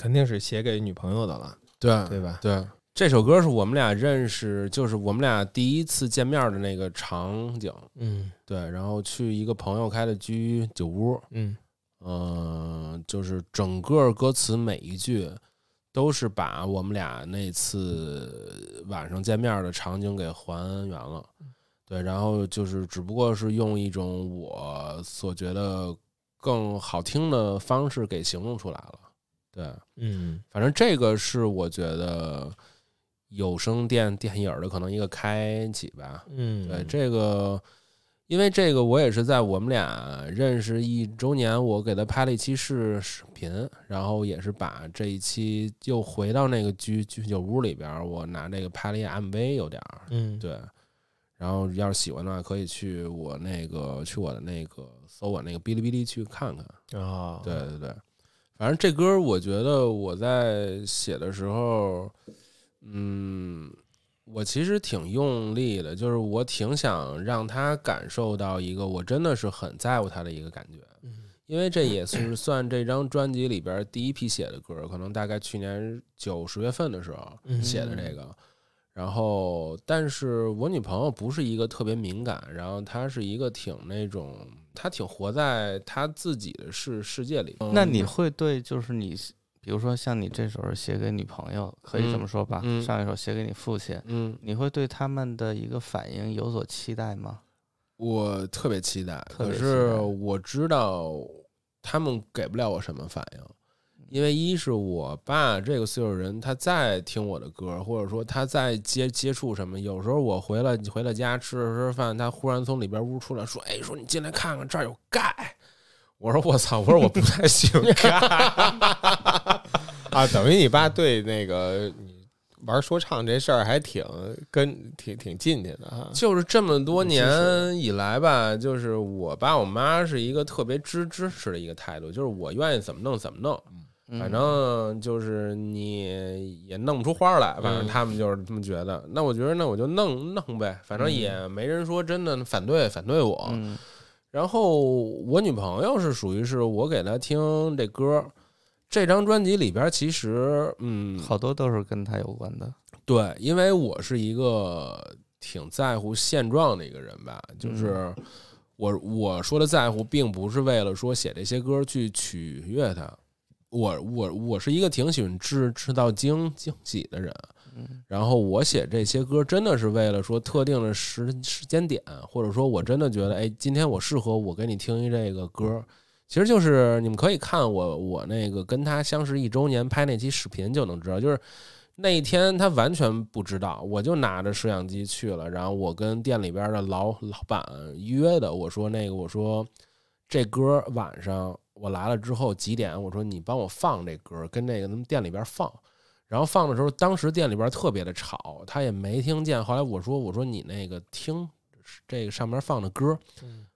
肯定是写给女朋友的了，对对吧？对，这首歌是我们俩认识，就是我们俩第一次见面的那个场景。嗯对，然后去一个朋友开的居酒屋，嗯嗯、就是整个歌词每一句都是把我们俩那次晚上见面的场景给还原了。对，然后就是只不过是用一种我所觉得更好听的方式给形容出来了。对，嗯反正这个是我觉得有声电电影的可能一个开启吧。嗯，对这个，因为这个我也是在我们俩认识一周年，我给他拍了一期视视频，然后也是把这一期又回到那个居居酒屋里边，我拿这个拍了一 MV，有点儿嗯对。然后要是喜欢的话，可以去我那个去我的那个搜我那个哔哩哔哩去看看。啊，对对对，反正这歌我觉得我在写的时候，嗯，我其实挺用力的，就是我挺想让他感受到一个我真的是很在乎他的一个感觉，因为这也是算这张专辑里边第一批写的歌，可能大概去年九十月份的时候嗯写的这个。然后，但是我女朋友不是一个特别敏感，然后她是一个挺那种，她挺活在他自己的世世界里。那你会对就是你，比如说像你这首是写给女朋友，可以这么说吧？上一首写给你父亲，嗯，你会对他们的一个反应有所期待吗？我特别期待，可是我知道他们给不了我什么反应，因为一是我爸这个岁数人，他在听我的歌，或者说他在接接触什么，有时候我回了回了家吃着吃饭，他忽然从里边屋出来说：“哎，说你进来看看，这儿有钙。”我说：“我操！”我说：“我不太喜欢钙。啊，等于你爸对那个你玩说唱这事儿还挺跟挺挺进去的哈”。就是这么多年以来吧，就是我爸我妈是一个特别支支持的一个态度，就是我愿意怎么弄怎么弄。嗯反正就是你也弄不出花来，反正嗯他们就是这么觉得。那我觉得那我就弄弄呗，反正也没人说真的反对反对我。嗯然后我女朋友是属于是我给她听这歌，这张专辑里边其实嗯好多都是跟她有关的。对，因为我是一个挺在乎现状的一个人吧，就是我我说的在乎，并不是为了说写这些歌去取悦他，我我我是一个挺喜欢制制造惊惊喜的人，嗯然后我写这些歌真的是为了说特定的时时间点，或者说我真的觉得，哎，今天我适合我给你听一这个歌。其实就是你们可以看我我那个跟他相识一周年拍那期视频就能知道，就是那一天他完全不知道，我就拿着摄像机去了，然后我跟店里边的老老板约的，我说那个我说这歌晚上我来了之后几点，我说你帮我放这歌，跟那个他们店里边放。然后放的时候，当时店里边特别的吵，他也没听见。后来我说：“我说你那个听这个上面放的歌。”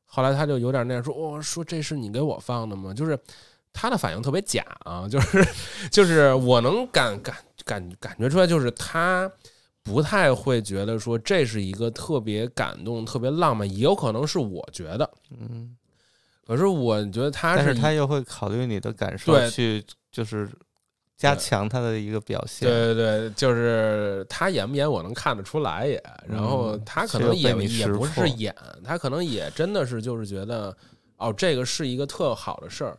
后来他就有点那样说：“我、说这是你给我放的吗？”就是他的反应特别假啊，就是 就是我能感感感感觉出来，就是他不太会觉得说这是一个特别感动、特别浪漫，也有可能是我觉得。嗯，可是我觉得他是但是他又会考虑你的感受对。去，就是加强他的一个表现。对对对，就是他演不演我能看得出来也，然后嗯他可能也也不是演，他可能也真的是就是觉得哦，这个是一个特好的事儿，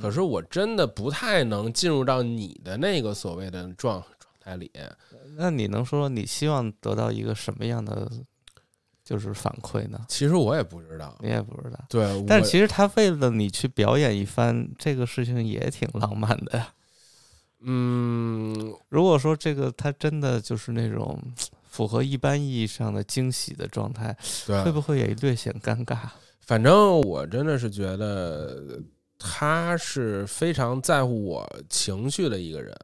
可是我真的不太能进入到你的那个所谓的状状态里。那你能说说你希望得到一个什么样的就是反馈呢？其实我也不知道，你也不知道。对，但其实他为了你去表演一番，这个事情也挺浪漫的呀。嗯，如果说这个他真的就是那种符合一般意义上的惊喜的状态，会，不会也略显尴尬？反正我真的是觉得他是非常在乎我情绪的一个人，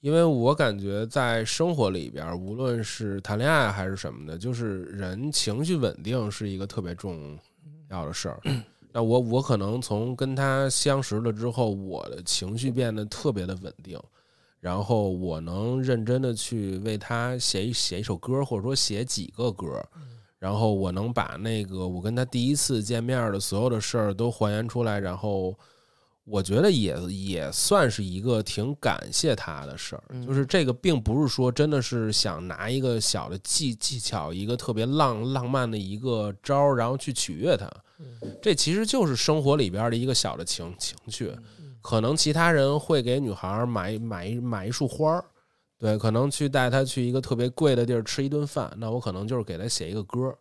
因为我感觉在生活里边，无论是谈恋爱还是什么的，就是人情绪稳定是一个特别重要的事儿。那我我可能从跟他相识了之后，我的情绪变得特别的稳定，然后我能认真的去为他写一写一首歌，或者说写几个歌，然后我能把那个我跟他第一次见面的所有的事儿都还原出来，然后我觉得也也算是一个挺感谢他的事儿。嗯就是这个并不是说真的是想拿一个小的技技巧，一个特别浪浪漫的一个招儿，然后去取悦他。这其实就是生活里边的一个小的情情趣。可能其他人会给女孩儿买买一买一束花儿，对，可能去带她去一个特别贵的地儿吃一顿饭，那我可能就是给她写一个歌儿，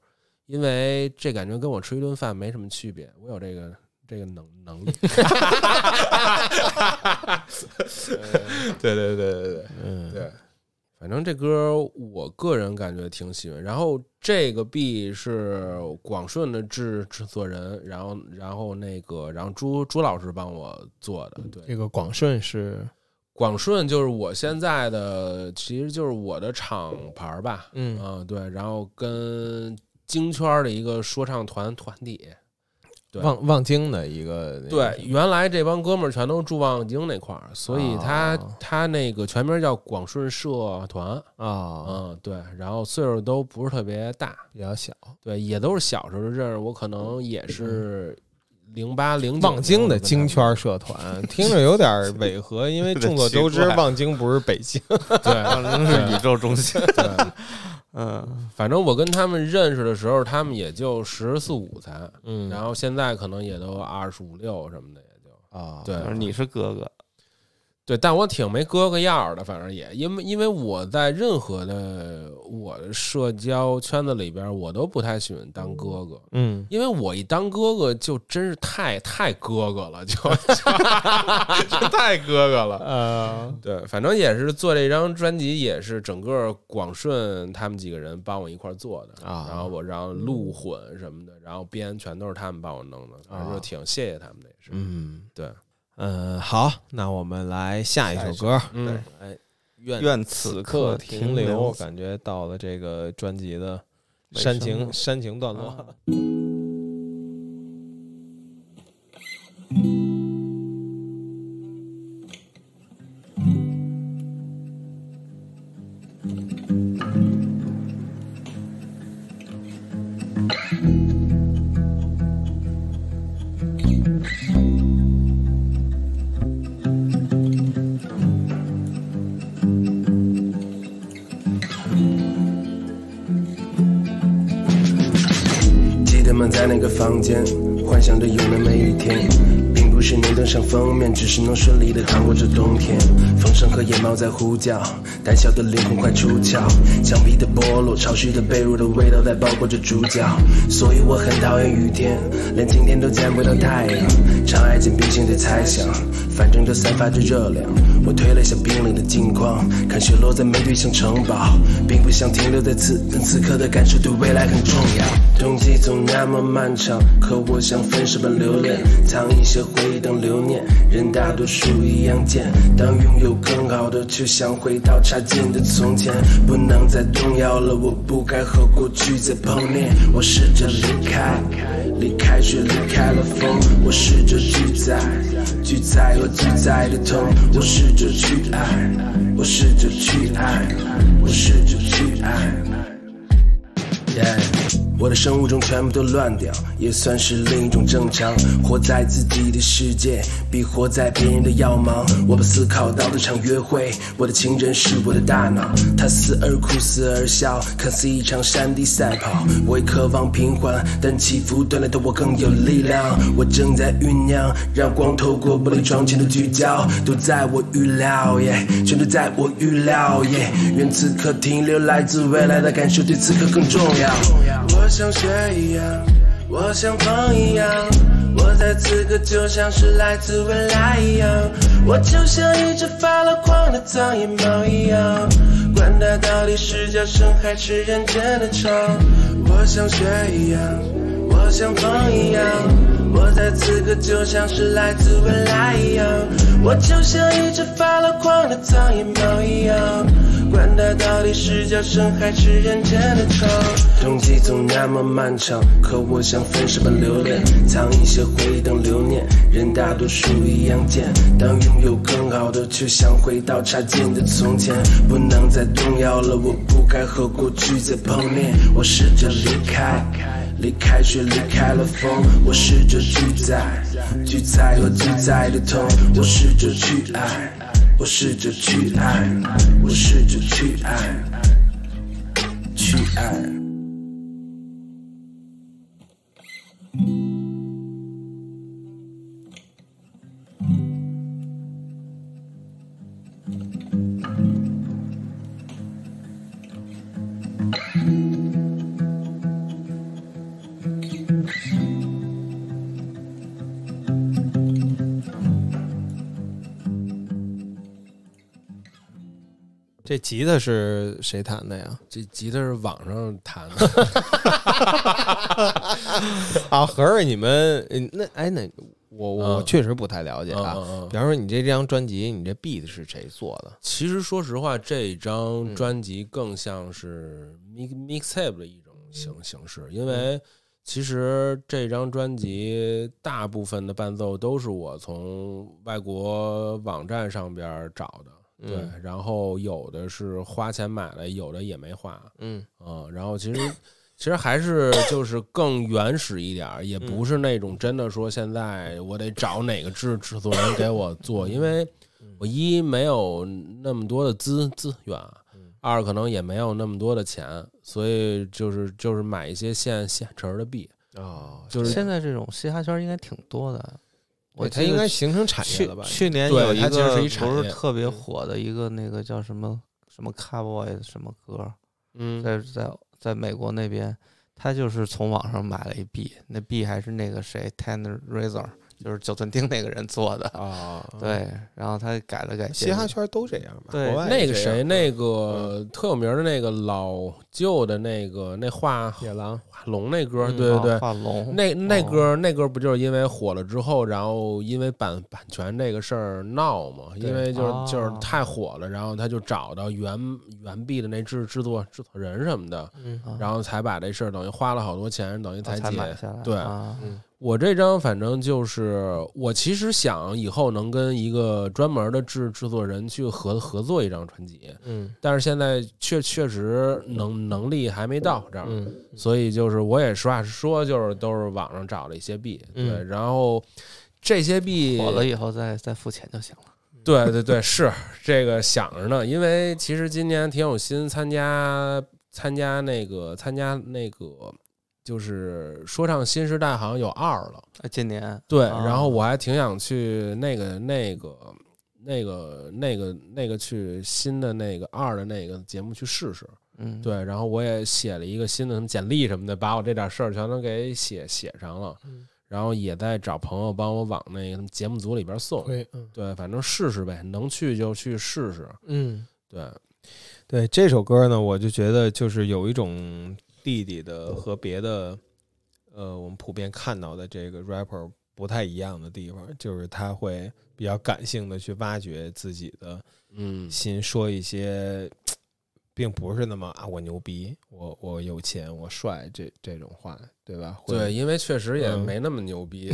因为这感觉跟我吃一顿饭没什么区别，我有这个这个能能力。对对对对对，嗯，对，反正这歌我个人感觉挺喜欢。然后这个 B 是广顺的制制作人，然后然后那个然后朱朱老师帮我做的。对，这个广顺是广顺就是我现在的，其实就是我的厂牌吧。嗯啊，对，然后跟京圈的一个说唱团团体。对。望望京的一个对，原来这帮哥们儿全都住望京那块儿，所以他、哦。他那个全名叫广顺社团。啊，嗯，对，然后岁数都不是特别大，比较小。对，也都是小时候就认识，我可能也是零八零望京的京圈社团 听着有点违和，因为 众所周知望京不是北京。对望京 是宇宙中心。对，嗯，反正我跟他们认识的时候，他们也就十四五才，嗯。然后现在可能也都二十五六什么的，也就啊，对。你是哥哥，对，但我挺没哥哥样儿的，反正也因为因为我在任何的我的社交圈子里边，我都不太喜欢当哥哥。嗯，因为我一当哥哥就真是太太哥哥了，就就太哥哥了。呃，对，反正也是做这张专辑，也是整个广顺他们几个人帮我一块儿做的啊然后我让录混什么的，然后编全都是他们帮我弄的，反正就挺谢谢他们的，也是。嗯对，嗯，好，那我们来下一首歌。嗯，哎，愿愿此此刻刻停停留，感觉到了这个专辑的煽情煽情段落。啊封面，只是能顺利的扛过这冬天。风声和野猫在呼叫，胆小的灵魂快出窍。墙壁的剥落，潮湿的被褥的味道在包裹着主角，所以我很讨厌雨天，连晴天都见不到太阳。常爱进冰心的猜想，反正都散发着热量。我推了一下冰冷的镜框，看雪落在玫瑰像城堡，并不想停留在此，但此刻的感受对未来很重要。冬季总那么漫长，可我像分手般留恋，藏一些回忆当留念。人大多数一样贱，当拥有更好的，却想回到差劲的从前，不能再动摇了。我不该和过去再碰面，我试着离开，离开却离开了风。我试着拒载，拒载和拒载的痛。我试着着去爱，我试着去爱，我试着去爱。Yeah 我的生物钟全部都乱掉，也算是另一种正常。活在自己的世界，比活在别人的要忙。我把思考当了场约会，我的情人是我的大脑，他死而哭，死而笑，看似一场山地赛跑。我也渴望平缓，但起伏锻炼的我更有力量。我正在酝酿，让光透过玻璃窗前的聚焦，都在我预料，耶，全都在我预料，耶。愿此刻停留，来自未来的感受对此刻更重要。我像雪一样，我像风一样，我在此刻就像是来自未来一样，我就像一只发了狂的苍蝇猫一样，管它到底是叫声还是认真的唱。我像雪一样，我像风一样，我在此刻就像是来自未来一样，我就像一只发了狂的苍蝇猫一样。管它到底是叫声还是认真的唱。冬季总那么漫长，可我像分手般留恋，藏一些回忆当留念。人大多数一样贱，当拥有更好的，却想回到差劲的从前，不能再动摇了。我不该和过去再碰面，我试着离开。离开却离开了风，我试着拒载，拒载和拒载的痛，我试着去爱，我试着去爱，我试着去爱，去爱。这吉他是谁弹的呀？这吉他是网上弹的，啊，合着你们嗯那哎那我我嗯确实不太了解啊。嗯嗯嗯比方说你这张专辑，你这 beat 是谁做的？其实说实话，这张嗯专辑更像是 mix mixtape 的一种形形式，因嗯为其实这张专辑大部分的伴奏都是我从外国网站上边找的，对，嗯然后有的是花钱买了，有的也没花，嗯。嗯，然后其实其实还是就是更原始一点儿，也不是那种真的说现在我得找哪个制制作人给我做，因为我一没有那么多的资资源，二可能也没有那么多的钱，所以就是就是买一些现现成的币，哦，就是现在这种嘻哈圈应该挺多的。我它应该形成产业去了吧？去年有一个不是特别火的一个那个叫什么什么 Cowboy 什么歌，嗯在在在美国那边，他就是从网上买了一币，那币还是那个谁 Tanner Razor，就是九寸钉那个人做的。啊，对，然后他改了改嘻编哈圈都这样吧？对国外那个谁，那个特有名的那个老旧的那个那画野狼画龙那歌，对对对，画龙那那哦歌那歌不就是因为火了之后，然后因为版版权这个事儿闹嘛？因为就是就是哦太火了，然后他就找到原原币的那制制作制作人什么的，嗯啊然后才把这事儿等于花了好多钱，等于哦才才解。买下来。对啊，我这张反正就是我其实想以后能跟一个专门的制制作人去合合作一张专辑，嗯。但是现在确确实能能力还没到这儿，嗯所以就是我也实话实说，就是都是网上找了一些币，嗯。对，然后这些币火了以后再再付钱就行了。对对对，是这个想着呢，因为其实今年挺有心参加参加那个参加那个就是说唱新时代好像有二了，啊今年。对，啊。然后我还挺想去那个那个那个那个那个去新的那个二的那个节目去试试，嗯，对，然后我也写了一个新的什么简历什么的，把我这点事儿全都给写写上了，然后也在找朋友帮我往那个节目组里边送，对嗯。对，反正试试呗，能去就去试试，嗯，对，对这首歌呢，我就觉得就是有一种弟弟的和别的呃我们普遍看到的这个 rapper 不太一样的地方，就是他会比较感性的去挖掘自己的嗯。心，说一些。并不是那么啊，我牛逼，我我有钱，我帅，这这种话，对吧？对，，因为确实也嗯。没那么牛逼，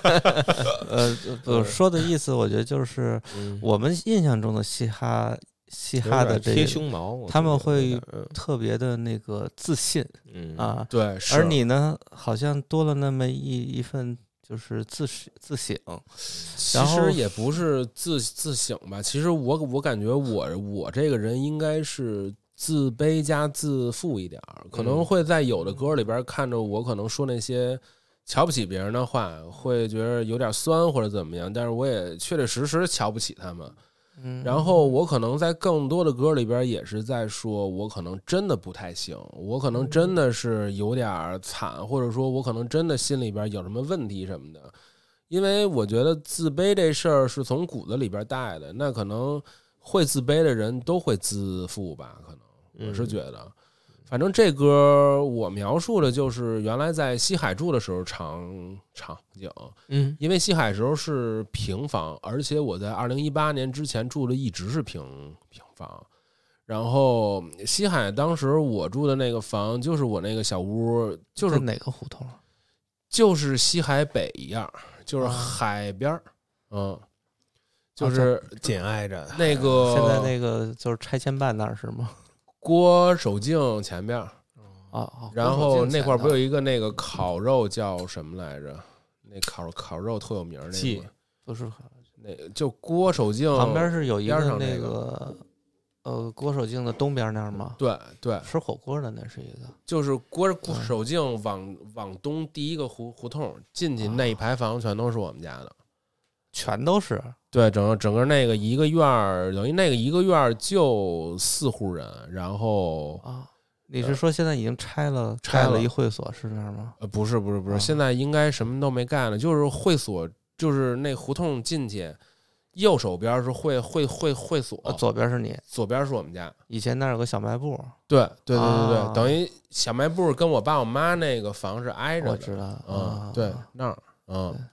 呃，我说的意思，我觉得就是嗯。我们印象中的嘻哈嘻哈的这个点贴胸毛，他们会特别的那个自信嗯啊，对，而你呢，好像多了那么一一份就是自省自省，其实也不是自自省吧，其实我我感觉我我这个人应该是自卑加自负一点儿，可能嗯会在有的歌里边看着我可能说那些瞧不起别人的话，会觉得有点酸或者怎么样，但是我也确确实实瞧不起他们。嗯，然后我可能在更多的歌里边也是在说，我可能真的不太行，我可能真的是有点儿惨，或者说我可能真的心里边有什么问题什么的。因为我觉得自卑这事儿是从骨子里边带的，那可能会自卑的人都会自负吧，可能我是觉得。反正这歌我描述的就是原来在西海住的时候场场景，嗯因为西海时候是平房，而且我在二零一八年之前住的一直是平平房。然后西海当时我住的那个房，就是我那个小屋，就是在哪个胡同？就是西海北一样，就是啊海边儿，嗯，就是紧挨着，那个现在那个就是拆迁办那儿是吗？郭守敬前边儿，啊啊，然后那块儿不有有一个那个烤肉叫什么来着？那烤烤肉特有名儿那不是那就郭守敬旁边是有一个那个呃郭守敬的东边那儿吗？对对，吃火锅的那是一个。就是郭郭嗯。守敬往往东第一个胡胡同进去那一排房全都是我们家的。全都是对，整个整个那个一个院儿，等于那个一个院儿就四户人，然后啊。你是说现在已经拆了，拆了了一会所是这样吗？呃不是不是不是，啊现在应该什么都没干了，就是会所，就是那胡同进去右手边是会会会会所，呃左边是你，左边是我们家。以前那儿有个小卖部，对对对对对，啊等于小卖部跟我爸我妈那个房是挨着的。我知道，嗯啊，对那儿，嗯。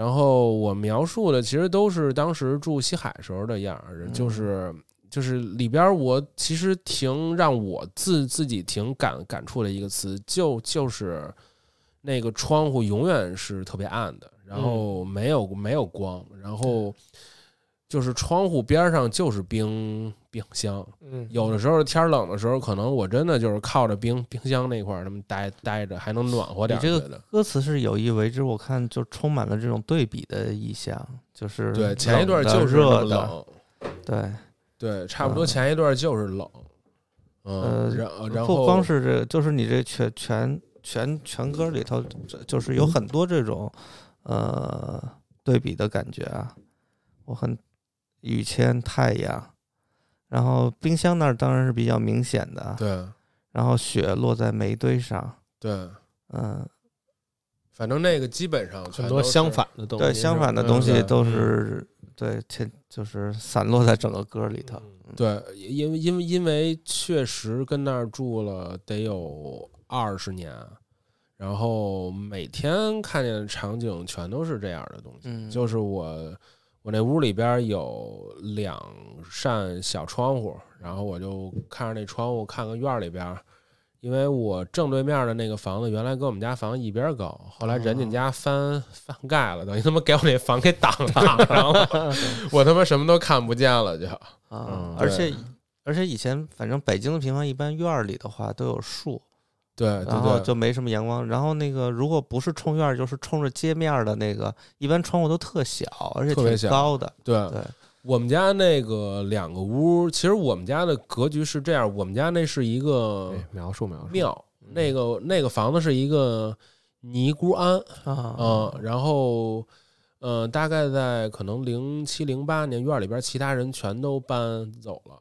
然后我描述的其实都是当时住西海时候的样儿，嗯。就是就是里边儿我其实挺让我自自己挺感感触的一个词，就就是那个窗户永远是特别暗的，然后没有没有光，然后就是窗户边上就是冰冰箱，嗯，有的时候天儿冷的时候，可能我真的就是靠着冰冰箱那块儿那么待待着，还能暖和点儿。你这个歌词是有意为之，我看就充满了这种对比的意象，就是对前一段就是热，冷，对，对，差不多嗯前一段就是冷，嗯，呃然然后不光是这个，就是你这全全全全歌里头，就是有很多这种呃对比的感觉啊。我很雨天太阳，然后冰箱那儿当然是比较明显的，对。然后雪落在煤堆上，对，嗯，反正那个基本上全都是很多相，反的东西，对，相反的东西都是对，天就是散落在整个歌里头。对，因为因为因为确实跟那儿住了得有二十年，然后每天看见的场景全都是这样的东西，嗯，就是我我那屋里边有两扇小窗户，然后我就看着那窗户看个院儿里边，因为我正对面的那个房子原来跟我们家房子一边高，后来人家家翻翻盖了，等于他妈给我那房给挡挡上了，我他妈什么都看不见了就。啊嗯，而且而且以前反正北京的平房一般院儿里的话都有树，对对对，然后就没什么阳光。然后那个如果不是冲院儿，就是冲着街面儿的那个，一般窗户都特小，而且挺特别高的。对对，我们家那个两个屋，其实我们家的格局是这样，我们家那是一个描述描述，庙，那个那个房子是一个尼姑庵，啊，嗯，然后，呃，大概在可能零七零八年，院里边其他人全都搬走了，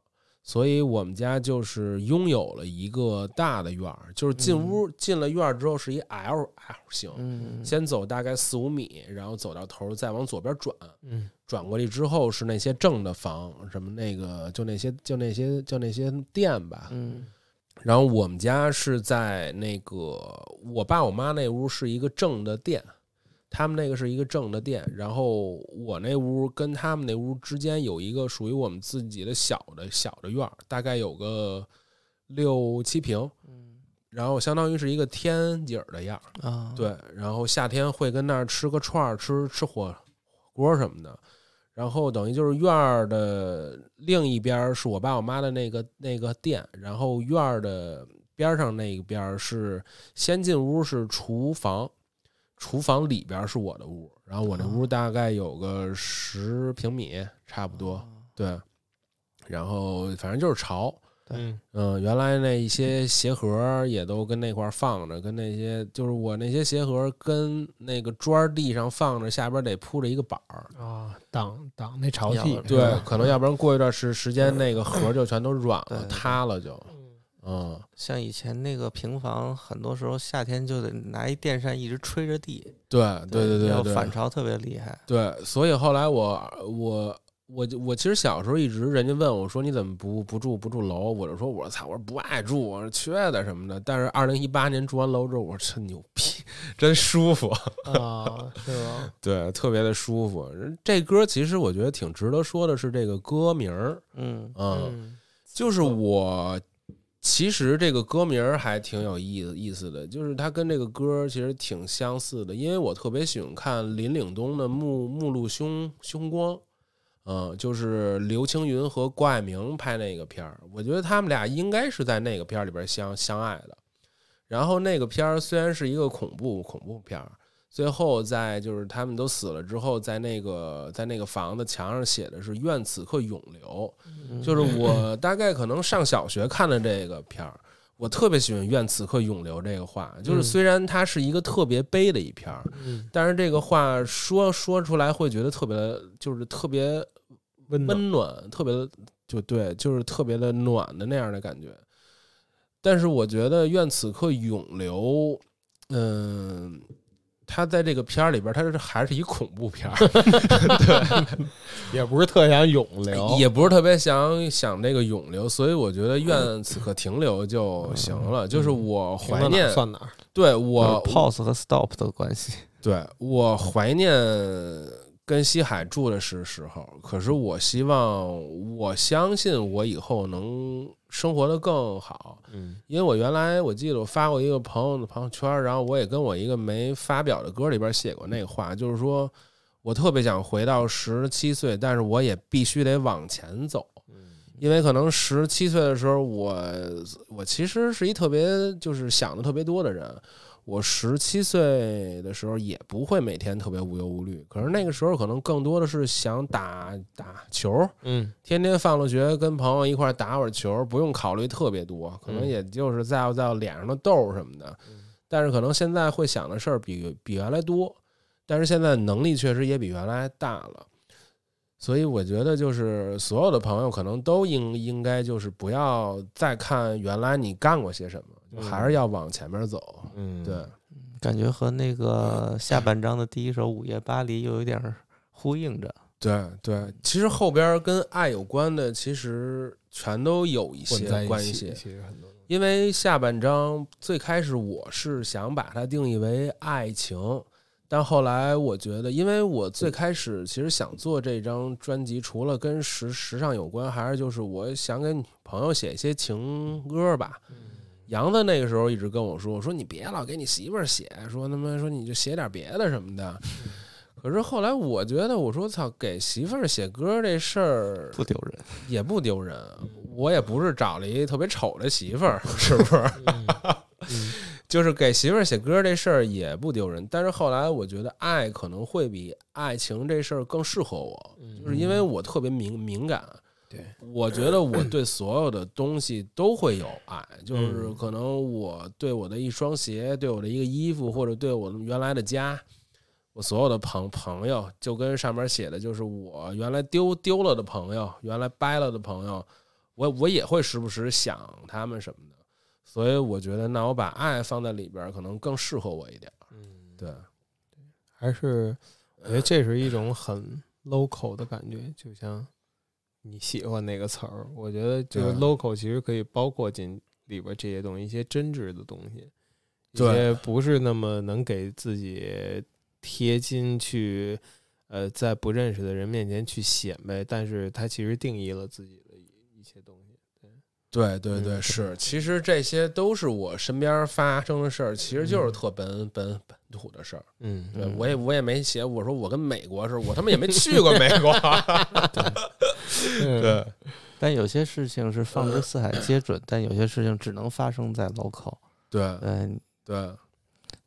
所以我们家就是拥有了一个大的院儿，就是进屋、进了院儿之后是一 L L 型，嗯，先走大概四五米，然后走到头儿，再往左边转，嗯，转过去之后是那些正的房，什么那个就那些就那些就那些店吧，嗯。然后我们家是在那个我爸我妈那屋是一个正的店，他们那个是一个正的店，然后我那屋跟他们那屋之间有一个属于我们自己的小的小的院儿，大概有个六七平，嗯然后相当于是一个天井的样儿。啊，对，然后夏天会跟那儿吃个串儿，吃吃火火锅什么的。然后等于就是院儿的另一边儿是我爸我妈的那个那个店，然后院儿的边儿上那一边儿是先进屋是厨房，厨房里边是我的屋，然后我那屋大概有个十平米差不多，对。然后反正就是潮，嗯嗯，原来那一些鞋盒也都跟那块放着，跟那些就是我那些鞋盒跟那个砖地上放着，下边得铺着一个板儿。啊，挡挡那潮，气，对可能要不然过一段时时间，那个盒就全都软了，塌了就。嗯，像以前那个平房，很多时候夏天就得拿一电扇一直吹着地，对对对要对对，反潮特别厉害。对，所以后来我我我就我其实小时候一直人家问我说你怎么不不住不住楼，我就说我操，我说不爱住，我说缺的什么的。但是二零一八年住完楼之后，我说真牛逼，真舒服，啊，是吧？对，特别的舒服。这歌其实我觉得挺值得说的是这个歌名儿，嗯嗯，嗯就是我。其实这个歌名儿还挺有意思意思的，就是它跟这个歌其实挺相似的，因为我特别喜欢看林岭东的《目目露凶凶光》，嗯，就是刘青云和郭爱明拍那个片儿，我觉得他们俩应该是在那个片儿里边相相爱的。然后那个片儿虽然是一个恐怖恐怖片儿，最后在就是他们都死了之后，在那个在那个房子墙上写的是“愿此刻永留”，就是我大概可能上小学看的这个片儿，我特别喜欢“愿此刻永留”这个话，就是嗯。虽然它是一个特别悲的一片儿，嗯，但是这个话说说出来会觉得特别，就是特别温暖温暖，特别的就对，就是特别的暖的那样的感觉。但是我觉得“愿此刻永留”，嗯，他在这个片儿里边，他是还是一恐怖片儿，对也不是特想永留，也不是特别想想这个永留，所以我觉得愿此刻停留就行了。就是我怀念儿，算哪儿。对我 pause 和 stop 的关系。对我怀念跟西海住的是时候，可是我希望，我相信我以后能生活的更好。嗯因为我原来我记得我发过一个朋友的朋友圈，然后我也跟我一个没发表的歌里边写过那个话，就是说我特别想回到十七岁，但是我也必须得往前走。因为可能十七岁的时候，我我其实是一特别就是想的特别多的人。我十七岁的时候也不会每天特别无忧无虑，可是那个时候可能更多的是想打打球，嗯天天放了学跟朋友一块儿打会儿球，不用考虑特别多，可能也就是在乎在乎脸上的痘什么的。但是可能现在会想的事儿比比原来多，但是现在能力确实也比原来大了。所以我觉得，就是所有的朋友可能都应应该就是不要再看原来你干过些什么，就还是要往前面走。嗯，对，感觉和那个下半章的第一首《午夜巴黎》又有点儿呼应着。对对，其实后边跟爱有关的，其实全都有一些关系。其实很多。因为下半章最开始我是想把它定义为爱情，但后来我觉得，因为我最开始其实想做这张专辑，除了跟时时尚有关，还是就是我想给女朋友写一些情歌吧。杨子那个时候一直跟我说：“我说你别老给你媳妇儿写，说他妈说你就写点别的什么的。”可是后来我觉得，我说操，给媳妇儿写歌这事儿不丢人，也不丢人，我也不是找了一特别丑的媳妇儿，是不是？就是给媳妇儿写歌这事儿也不丢人，但是后来我觉得爱可能会比爱情这事儿更适合我，就是因为我特别敏敏感。对，我觉得我对所有的东西都会有爱，就是嗯。可能我对我的一双鞋，对我的一个衣服，或者对我原来的家，我所有的朋朋友，就跟上面写的，就是我原来丢丢了的朋友，原来掰了的朋友，我我也会时不时想他们什么的，所以我觉得，那我把爱放在里边儿，可能更适合我一点。嗯，对，还是我觉得这是一种很 local 的感觉，就像你喜欢哪个词儿，我觉得就是 local 其实可以包括进里边这些东西，一些真挚的东西，一对些不是那么能给自己贴金去，呃，在不认识的人面前去显摆，但是它其实定义了自己的一一些东西。对。对对，嗯是，其实这些都是我身边发生的事儿，其实就是特本本本土的事儿。嗯，对我也我也没写，我说我跟美国似的，我他妈也没去过美国。对，但有些事情是放之四海皆准，但有些事情只能发生在 local。对嗯，对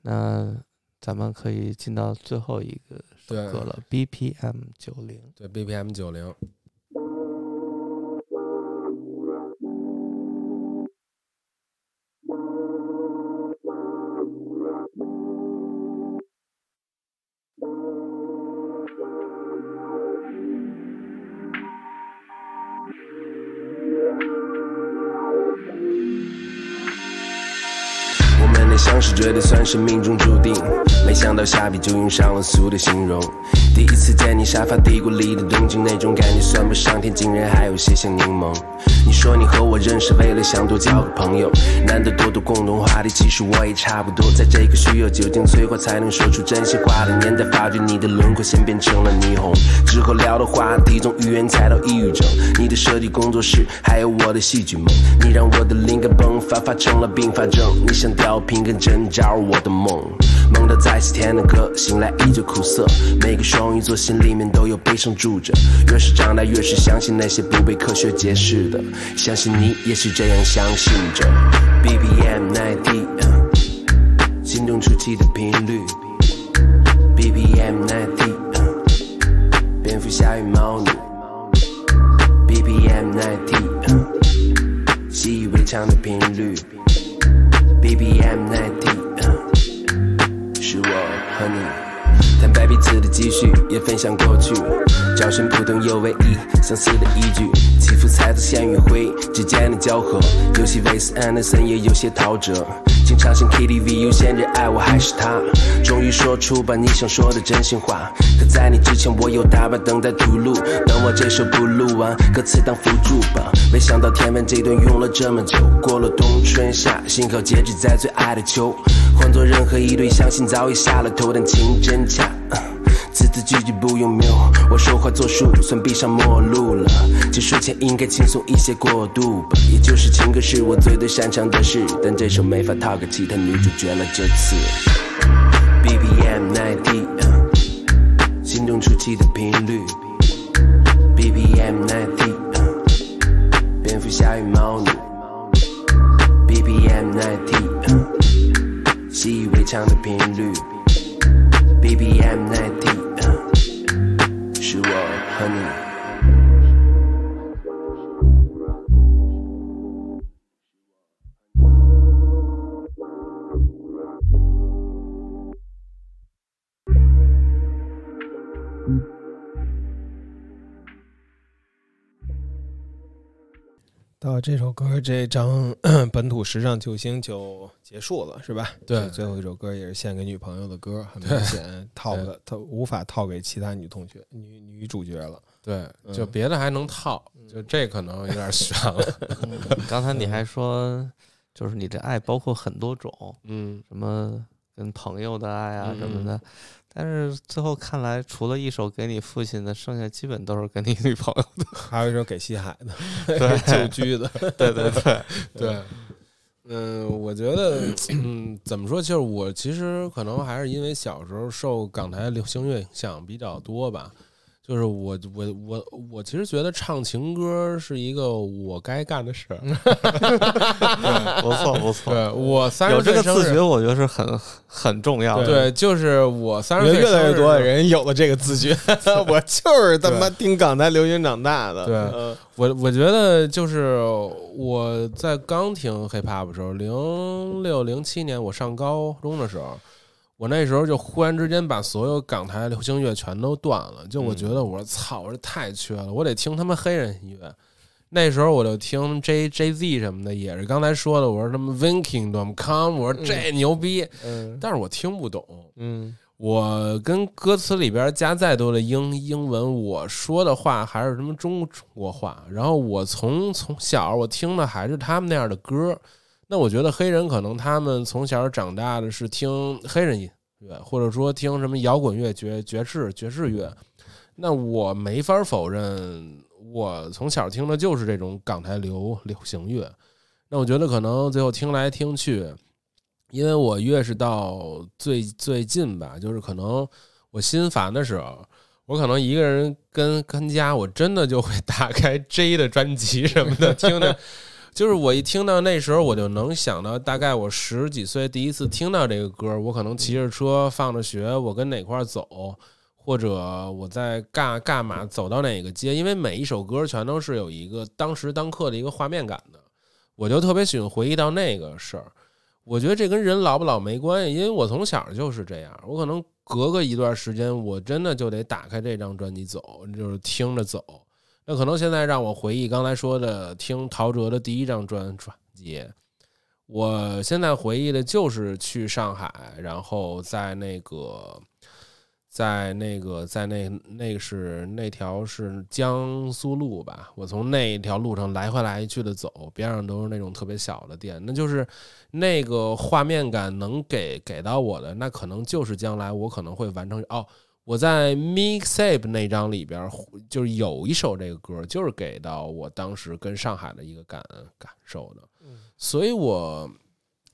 那咱们可以进到最后一个首对歌了，BPM 九零。对，BPM 九零。当时觉得算是命中注定，没想到下笔就用上了俗的形容。第一次见你沙发底谷里的动静，那种感觉算不上天，竟然还有些像柠檬。你说你和我认识，为了想多交个朋友，难得多多共同话题，其实我也差不多。在这个需要酒精催化才能说出真心话的年代，发觉你的轮廓线变成了霓虹。之后聊的话题从语言猜到抑郁症，你的设计工作室，还有我的戏剧梦，你让我的灵感迸发，发成了并发症。你像吊瓶跟针扎入我的梦，梦到再次甜的歌，醒来依旧苦涩。每个双鱼座心里面都有悲伤住着，越是长大越是相信那些不被科学解释的，相信你也是这样相信着。BPM 90，呃心动初期的频率。BPM 90，呃蝙蝠侠与猫女。BPM 90，呃习以为常的频率。BPM 90，呃是我和你。坦白彼此的积蓄，也分享过去，找寻普通又唯一相似的依据，起伏猜测线与灰，之间的交合，有些维斯安德森，也有些陶喆。经常性 KTV，有些人爱我还是他。终于说出把你想说的真心话，可在你之前，我有大把等待吐露。等我这首不录完，歌词当辅助吧。没想到天分这段用了这么久，过了冬春夏，幸好截止在最爱的秋。换做任何一对，相信早已下了头，但情真恰。字字句句不用谬，我说话作数算闭上陌路了。结束前应该轻松一些过渡吧，也就是情歌是我最最擅长的事，但这首没法套给其他女主角了。这次 BPM 90，呃心动初期的频率 BPM 90，呃蝙蝠侠与猫女 BPM 90，呃习以为常的频率。BBM 90，是我和你。到这首歌这张 本土时尚救星就结束了，是吧？对最后一首歌也是献给女朋友的歌，很明显 套的他无法套给其他女同学、女女主角了。对，嗯就别的还能套，就这可能有点悬了。刚才你还说，就是你这爱包括很多种，嗯，什么跟朋友的爱啊嗯什么的，但是最后看来，除了一首给你父亲的，剩下基本都是给你女朋友的。还有一首给西海的，对旧居的，对对对，对，嗯，我觉得，嗯，怎么说？就是我其实可能还是因为小时候受港台流行乐影响比较多吧。就是我我我我其实觉得唱情歌是一个我该干的事儿。不错不错，对我三十有这岁生日个自觉，我觉得是很很重要的。对，就是我三我十岁觉得越来越多的人有了这个自觉。我就是他妈听港台流行长大的。对嗯我我觉得就是我在刚听 hiphop 的时候，零六零七年我上高中的时候，我那时候就忽然之间把所有港台流行乐全都断了。就我觉得我操，我这太缺了，我得听他们黑人音乐。那时候我就听 J J Z 什么的，也是刚才说的，我说什么 Vin Kingdom Come，我说这牛逼，嗯但是我听不懂。嗯我跟歌词里边加再多的英英文，我说的话还是什么中中国话。然后我从从小我听的还是他们那样的歌。那我觉得黑人可能他们从小长大的是听黑人音乐，或者说听什么摇滚乐、爵爵士爵士乐。那我没法否认，我从小听的就是这种港台流流行乐。那我觉得可能最后听来听去，因为我越是到最最近吧，就是可能我心烦的时候，我可能一个人跟跟家，我真的就会打开 J 的专辑什么的听听。就是我一听到那时候，我就能想到，大概我十几岁第一次听到这个歌，我可能骑着车放着学，我跟哪块儿走，或者我在干干嘛走到哪个街，因为每一首歌全都是有一个当时当刻的一个画面感的，我就特别喜欢回忆到那个事儿。我觉得这跟人老不老没关系，因为我从小就是这样，我可能隔个一段时间，我真的就得打开这张专辑走，就是听着走。那可能现在让我回忆刚才说的听陶喆的第一张专专辑，我现在回忆的就是去上海，然后在那个，在那个，在那那是那条是江苏路吧，我从那一条路上来回来去的走，边上都是那种特别小的店，那就是那个画面感能给给到我的，那可能就是将来我可能会完成哦。我在 Mixtape 那张里边，就是有一首这个歌，就是给到我当时跟上海的一个感感受的，所以我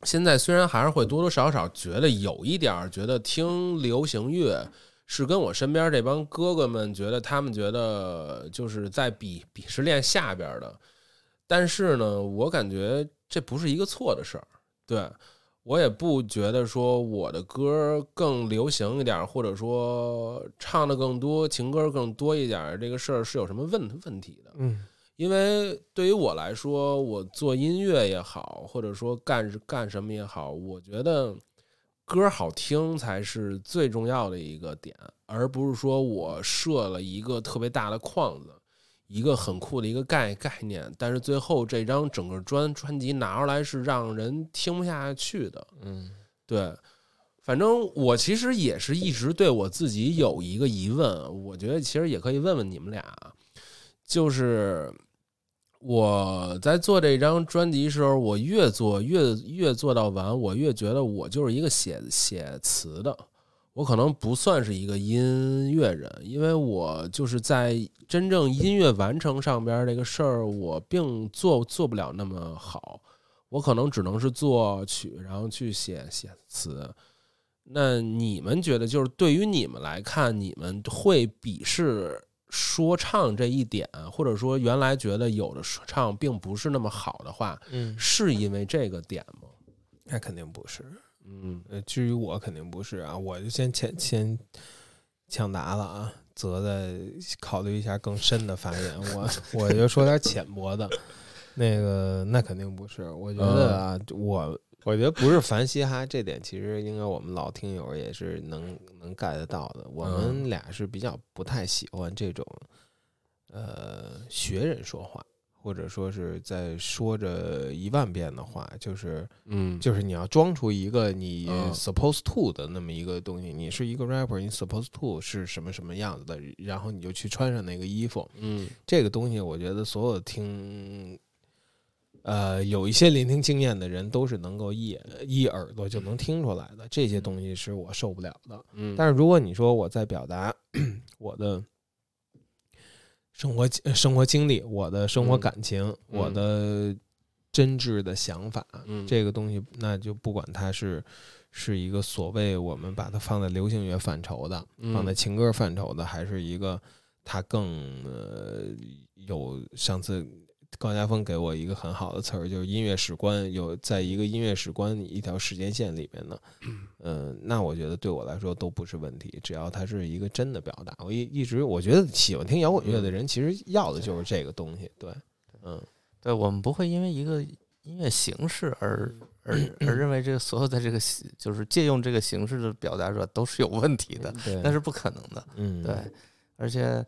现在虽然还是会多多少少觉得有一点儿觉得听流行乐是跟我身边这帮哥哥们觉得他们觉得就是在鄙鄙视链下边的，但是呢，我感觉这不是一个错的事儿，对。我也不觉得说我的歌更流行一点，或者说唱的更多，情歌更多一点，这个事儿是有什么问问题的？嗯因为对于我来说，我做音乐也好，或者说干干什么也好，我觉得歌好听才是最重要的一个点，而不是说我设了一个特别大的框子。一个很酷的一个概概念，但是最后这张整个专专辑拿出来是让人听不下去的。嗯。对，反正我其实也是一直对我自己有一个疑问，我觉得其实也可以问问你们俩，就是我在做这张专辑时候，我越做越越做到完，我越觉得我就是一个写写词的，我可能不算是一个音乐人，因为我就是在真正音乐完成上边这个事儿，我并做做不了那么好。我可能只能是作曲，然后去写写词。那你们觉得，就是对于你们来看，你们会鄙视说唱这一点，或者说原来觉得有的说唱并不是那么好的话，嗯，是因为这个点吗？那肯定不是。嗯呃，至于我肯定不是啊，我就先先先抢答了啊，则再考虑一下更深的发言。我 我就说点浅薄的，那个那肯定不是。我觉得啊，我我觉得不是凡嘻哈这点，其实应该我们老听友也是能能 get 得到的。我们俩是比较不太喜欢这种呃学人说话。或者说是在说着一万遍的话，就是嗯，就是你要装出一个你嗯 supposed to 的那么一个东西，你是一个 rapper，你 supposed to 是什么什么样子的，然后你就去穿上那个衣服。嗯这个东西，我觉得所有听，呃，有一些聆听经验的人都是能够一一耳朵就能听出来的。这些东西是我受不了的。嗯，但是如果你说我在表达 我的生活呃生活经历、我的生活嗯。感情、我的真挚的想法，嗯。这个东西，那就不管它是是一个所谓我们把它放在流行乐范畴的，嗯。放在情歌范畴的，还是一个它更呃有上次。高家峰给我一个很好的词儿，就是音乐史观，有在一个音乐史观一条时间线里面呢，嗯，那我觉得对我来说都不是问题，只要它是一个真的表达。我一一直我觉得喜欢听摇滚乐的人，其实要的就是这个东西。对，嗯，对我们不会因为一个音乐形式而而 而认为这个所有的这个形就是借用这个形式的表达者都是有问题的，那是不可能的。嗯，对，而且，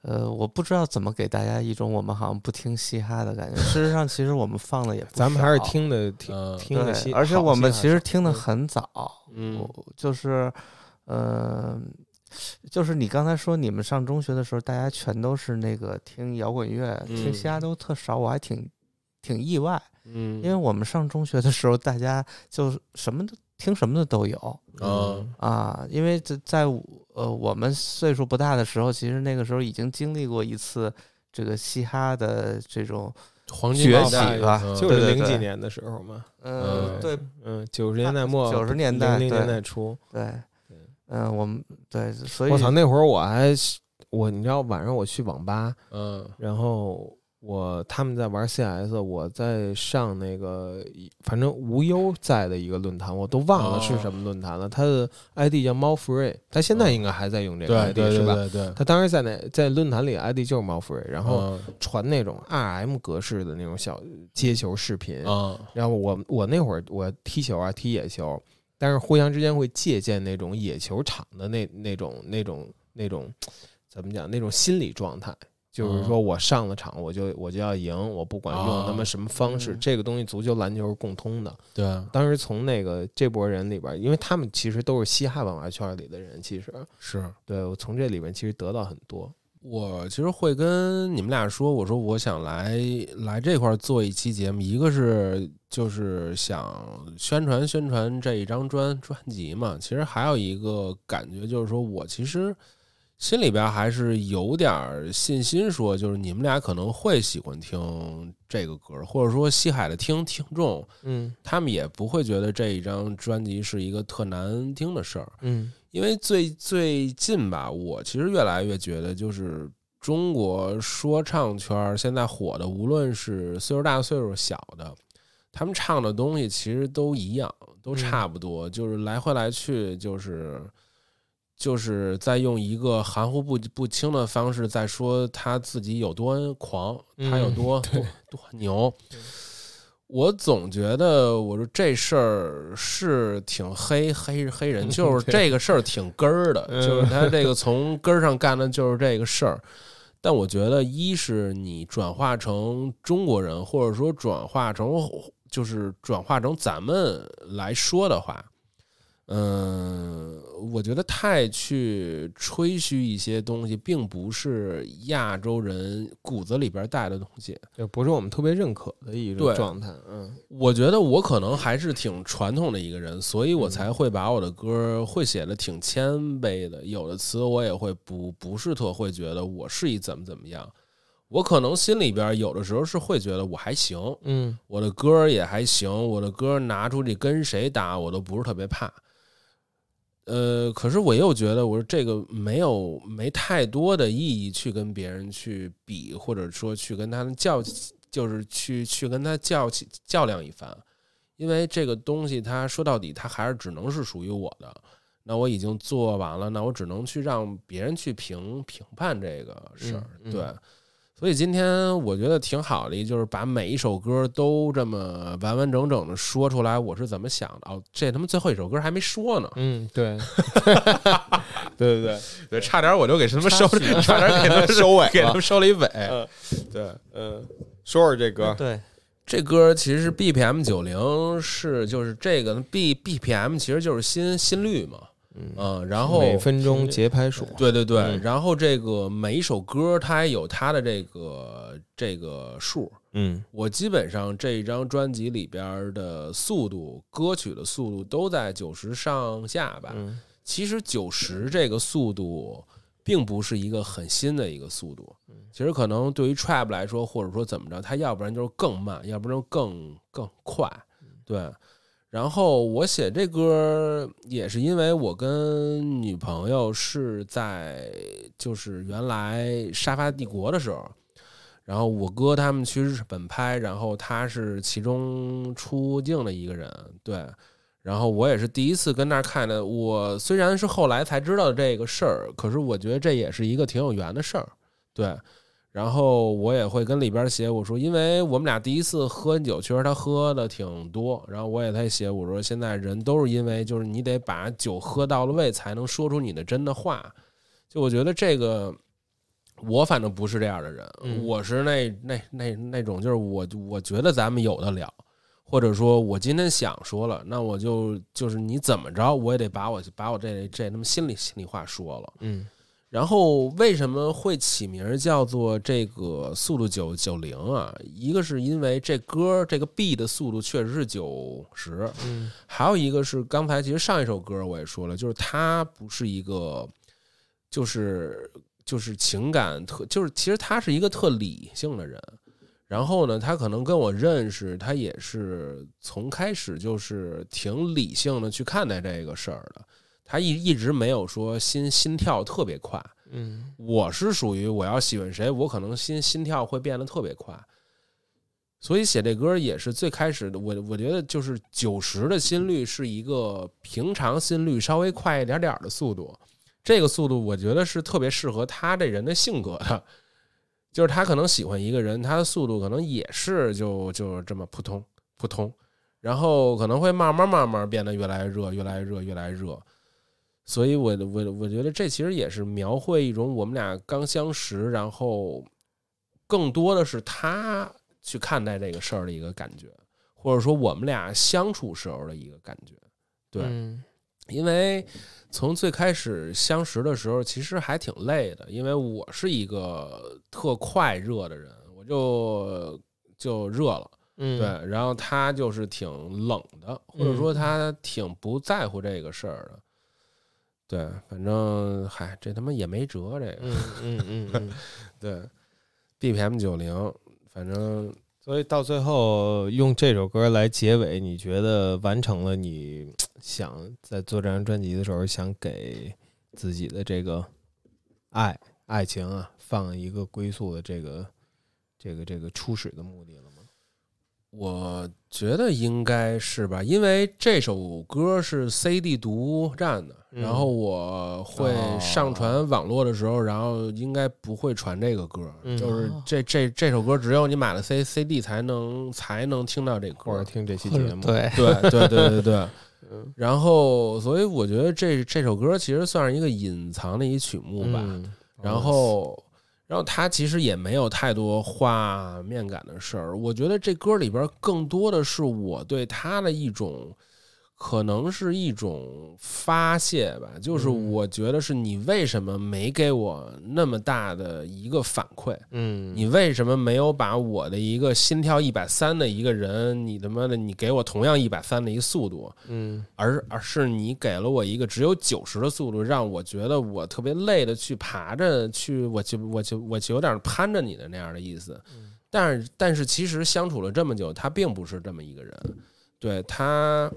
呃，我不知道怎么给大家一种我们好像不听嘻哈的感觉。事实上，其实我们放的也不咱们还是听的听嗯听的嘻，而且我们其实听的嗯。很早，嗯。我就是，呃，就是你刚才说你们上中学的时候，大家全都是那个听摇滚乐，听嗯。嘻哈都特少，我还挺挺意外，嗯，因为我们上中学的时候，大家就什么都听什么的都有。嗯啊，因为在在呃我们岁数不大的时候，其实那个时候已经经历过一次这个嘻哈的这种黄金崛起吧。嗯。就是零几年的时候嘛，嗯，对。嗯，九十年代末，九十年代零零年对代初，对。对，嗯，我们对，所以我操，那会儿我还我，你知道晚上我去网吧，嗯。然后我他们在玩 CS，我在上那个反正无忧在的一个论坛，我都忘了是什么论坛了。他的 ID 叫猫 free，他现在应该还在用这个 ID 是吧？对对，他当时在那在论坛里 ID 就是猫 free，然后嗯传那种 RM 格式的那种小接球视频，嗯然后我我那会儿我踢球啊踢野球，但是互相之间会借鉴那种野球场的那那种那种那种怎么讲那种心理状态，就是说我上了场我就我就要赢，我不管用他们什么方式，嗯这个东西足球篮球是共通的。对，当时从那个这波人里边，因为他们其实都是嘻哈文化圈里的人，其实是对我从这里面其实得到很多。我其实会跟你们俩说，我说我想来来这块做一期节目，一个是就是想宣传宣传这一张专专辑嘛，其实还有一个感觉就是说我其实心里边还是有点儿信心，说就是你们俩可能会喜欢听这个歌，或者说西海的听听众，嗯。他们也不会觉得这一张专辑是一个特难听的事儿。嗯。因为最最近吧，我其实越来越觉得，就是中国说唱圈儿现在火的，无论是岁数大岁数小的，他们唱的东西其实都一样，都差不多，就是来回来去，就是就是在用一个含糊不不清的方式在说他自己有多狂，他有嗯多多多牛。我总觉得，我说这事儿是挺黑黑黑人，就是这个事儿挺根儿的，嗯就是他这个 从根儿上干的就是这个事儿。但我觉得，一是你转化成中国人，或者说转化成就是转化成咱们来说的话，嗯，我觉得太去吹嘘一些东西，并不是亚洲人骨子里边带的东西。也不是我们特别认可的一对个状态。嗯我觉得我可能还是挺传统的一个人，所以我才会把我的歌会写的挺谦卑的，有的词我也会不不是特会觉得我是一怎么怎么样，我可能心里边有的时候是会觉得我还行，嗯我的歌也还行，我的歌拿出去跟谁打我都不是特别怕。呃，可是我又觉得，我说这个没有没太多的意义去跟别人去比，或者说去跟他们较，就是去去跟他较较量一番，因为这个东西，它说到底，它还是只能是属于我的。那我已经做完了，那我只能去让别人去评评判这个事儿，嗯嗯对。所以今天我觉得挺好的，就是把每一首歌都这么完完整整的说出来，我是怎么想的。哦，这他妈最后一首歌还没说呢，嗯，对，对对对，对，差点我就给他们收，差点给他们 收尾给他们收了一尾。嗯。对，嗯，说说这歌，对，这歌其实是 BPM 九零，是就是这个 B BPM 其实就是心心率嘛，嗯，然后每分钟节拍数，对对对，嗯然后这个每一首歌它也有它的这个这个数。嗯我基本上这一张专辑里边的速度，歌曲的速度都在九十上下吧。嗯其实九十这个速度并不是一个很新的一个速度，其实可能对于 trap 来说，或者说怎么着，它要不然就是更慢，要不然就更更快，对。然后我写这歌也是因为我跟女朋友是在就是原来沙发帝国的时候，然后我哥他们去日本拍，然后他是其中出镜的一个人，对。然后我也是第一次跟那儿看的，我虽然是后来才知道这个事儿，可是我觉得这也是一个挺有缘的事儿，对。然后我也会跟里边写，我说，因为我们俩第一次喝酒，确实他喝的挺多，然后我也在写，我说现在人都是因为就是你得把酒喝到了位，才能说出你的真的话。就我觉得这个，我反正不是这样的人，嗯我是那那那那种，就是我我觉得咱们有的聊，或者说我今天想说了，那我就就是你怎么着，我也得把我把我这这他妈心里心里话说了。嗯然后为什么会起名叫做这个速度九九零啊？一个是因为这歌这个 B 的速度确实是九十，嗯还有一个是刚才其实上一首歌我也说了，就是它不是一个，就是就是情感特，就是其实他是一个特理性的人。然后呢，他可能跟我认识，他也是从开始就是挺理性的去看待这个事儿的。他一一直没有说心心跳特别快，嗯。我是属于我要喜欢谁，我可能心心跳会变得特别快，所以写这歌也是最开始的。我我觉得就是九十的心率是一个平常心率稍微快一点点的速度，这个速度我觉得是特别适合他这人的性格的，就是他可能喜欢一个人，他的速度可能也是就就这么扑通扑通，然后可能会慢慢慢慢变得越来越热，越来越热，越来越热。所以我我我觉得这其实也是描绘一种我们俩刚相识，然后更多的是他去看待这个事儿的一个感觉，或者说我们俩相处时候的一个感觉。对，嗯因为从最开始相识的时候，其实还挺累的，因为我是一个特快热的人，我就就热了。嗯对，然后他就是挺冷的，或者说他挺不在乎这个事儿的。对，反正嗨，这他妈也没辙，这个、嗯嗯嗯嗯，对，BPM 九零，反正所以到最后用这首歌来结尾，你觉得完成了你想在做这张专辑的时候想给自己的这个爱爱情啊放一个归宿的这个这个这个初始的目的了吗？我觉得应该是吧，因为这首歌是 CD 独占的，嗯然后我会哦上传网络的时候，然后应该不会传这个歌，嗯就是这这这首歌只有你买了 C CD 才能才能听到这歌，或者听这期节目？对，对对对对对 嗯。然后，所以我觉得这这首歌其实算是一个隐藏的一曲目吧。嗯，然后，然后他其实也没有太多画面感的事儿。我觉得这歌里边更多的是我对他的一种，可能是一种发泄吧。就是我觉得是你为什么没给我那么大的一个反馈？嗯，你为什么没有把我的一个心跳一百三的一个人，你他妈的你给我同样一百三的一个速度，嗯而而是你给了我一个只有九十的速度，让我觉得我特别累的去爬着去，我就我就我就有点攀着你的那样的意思。但是但是其实相处了这么久，他并不是这么一个人，对他，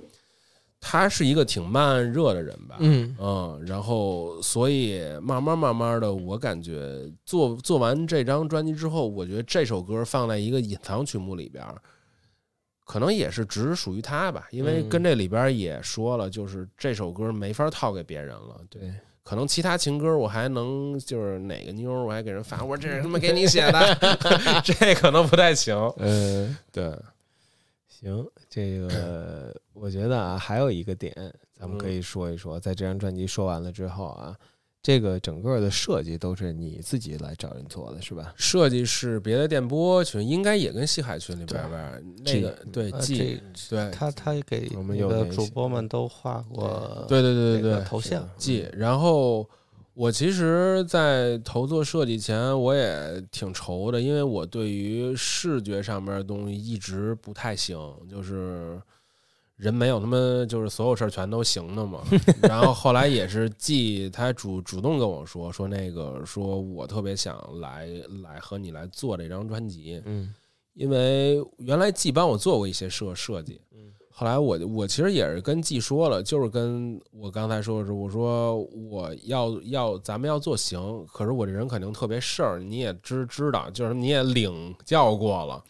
他是一个挺慢热的人吧，嗯。嗯，然后所以慢慢慢慢的，我感觉做做完这张专辑之后，我觉得这首歌放在一个隐藏曲目里边，可能也是只属于他吧，因为嗯。跟这里边也说了，就是这首歌没法套给别人了。对，对，可能其他情歌我还能就是哪个妞儿我还给人发，我说这是他妈 给你写的，这可能不太行。嗯，对，行，这个我觉得啊，还有一个点，咱们可嗯以说一说，在这张专辑说完了之后啊，这个整个的设计都是你自己来找人做的，是吧？设计是别的电波群，应该也跟西海群里边那个对对他他给我们那个有的主播们都画过，对对对对对，头像，记。然后我其实，在投做设计前，我也挺愁的，因为我对于视觉上面的东西一直不太行，就是人没有他妈就是所有事儿全都行的嘛。然后后来也是季他主主动跟我说说那个说我特别想来来和你来做这张专辑，嗯因为原来季帮我做过一些设设计，嗯，后来我我其实也是跟季说了，就是跟我刚才说的是，我说我要要咱们要做行，可是我这人肯定特别事儿，你也知知道，就是你也领教过了，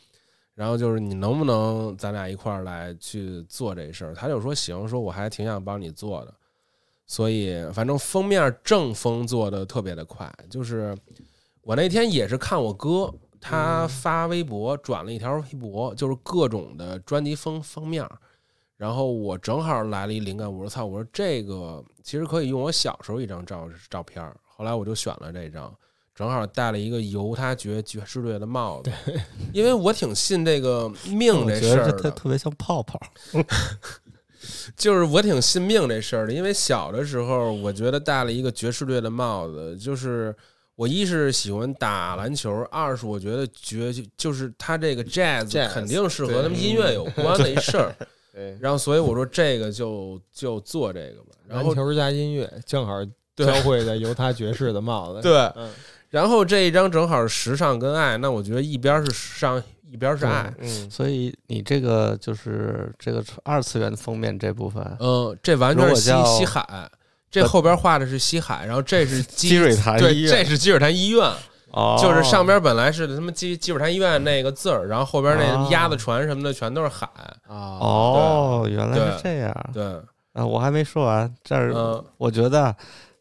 然后就是你能不能咱俩一块儿来去做这事儿？他就说行，说我还挺想帮你做的，所以反正封面正风做的特别的快，就是我那天也是看我哥。他发微博转了一条微博，就是各种的专辑封封面儿，然后我正好来了一灵感，我说操，我说这个其实可以用我小时候一张照照片儿，后来我就选了这张，正好戴了一个犹他爵爵士队的帽子，因为我挺信这个 命我这事儿觉得这特的，特别像泡泡，就是我挺信命这事儿的，因为小的时候我觉得戴了一个爵士队的帽子，就是我一是喜欢打篮球，二是我觉得爵就是他这个 jazz Jazz，肯定是和他们音乐有关的一事儿，对，然后所以我说这个就就做这个吧，然后篮球加音乐正好对交汇在犹他爵士的帽子，对，嗯，然后这一张正好是时尚跟爱，那我觉得一边是时尚，一边是爱。嗯，所以你这个就是这个二次元封面这部分，嗯，这完全是西西海，这后边画的是西海，然后这是 基积水潭对，医院。这是积水潭医院，哦，就是上边本来是他妈积积水潭医院那个字儿，然后后边那哦鸭子船什么的全都是海。啊，哦，原来对是这样对，啊！我还没说完，这儿嗯我觉得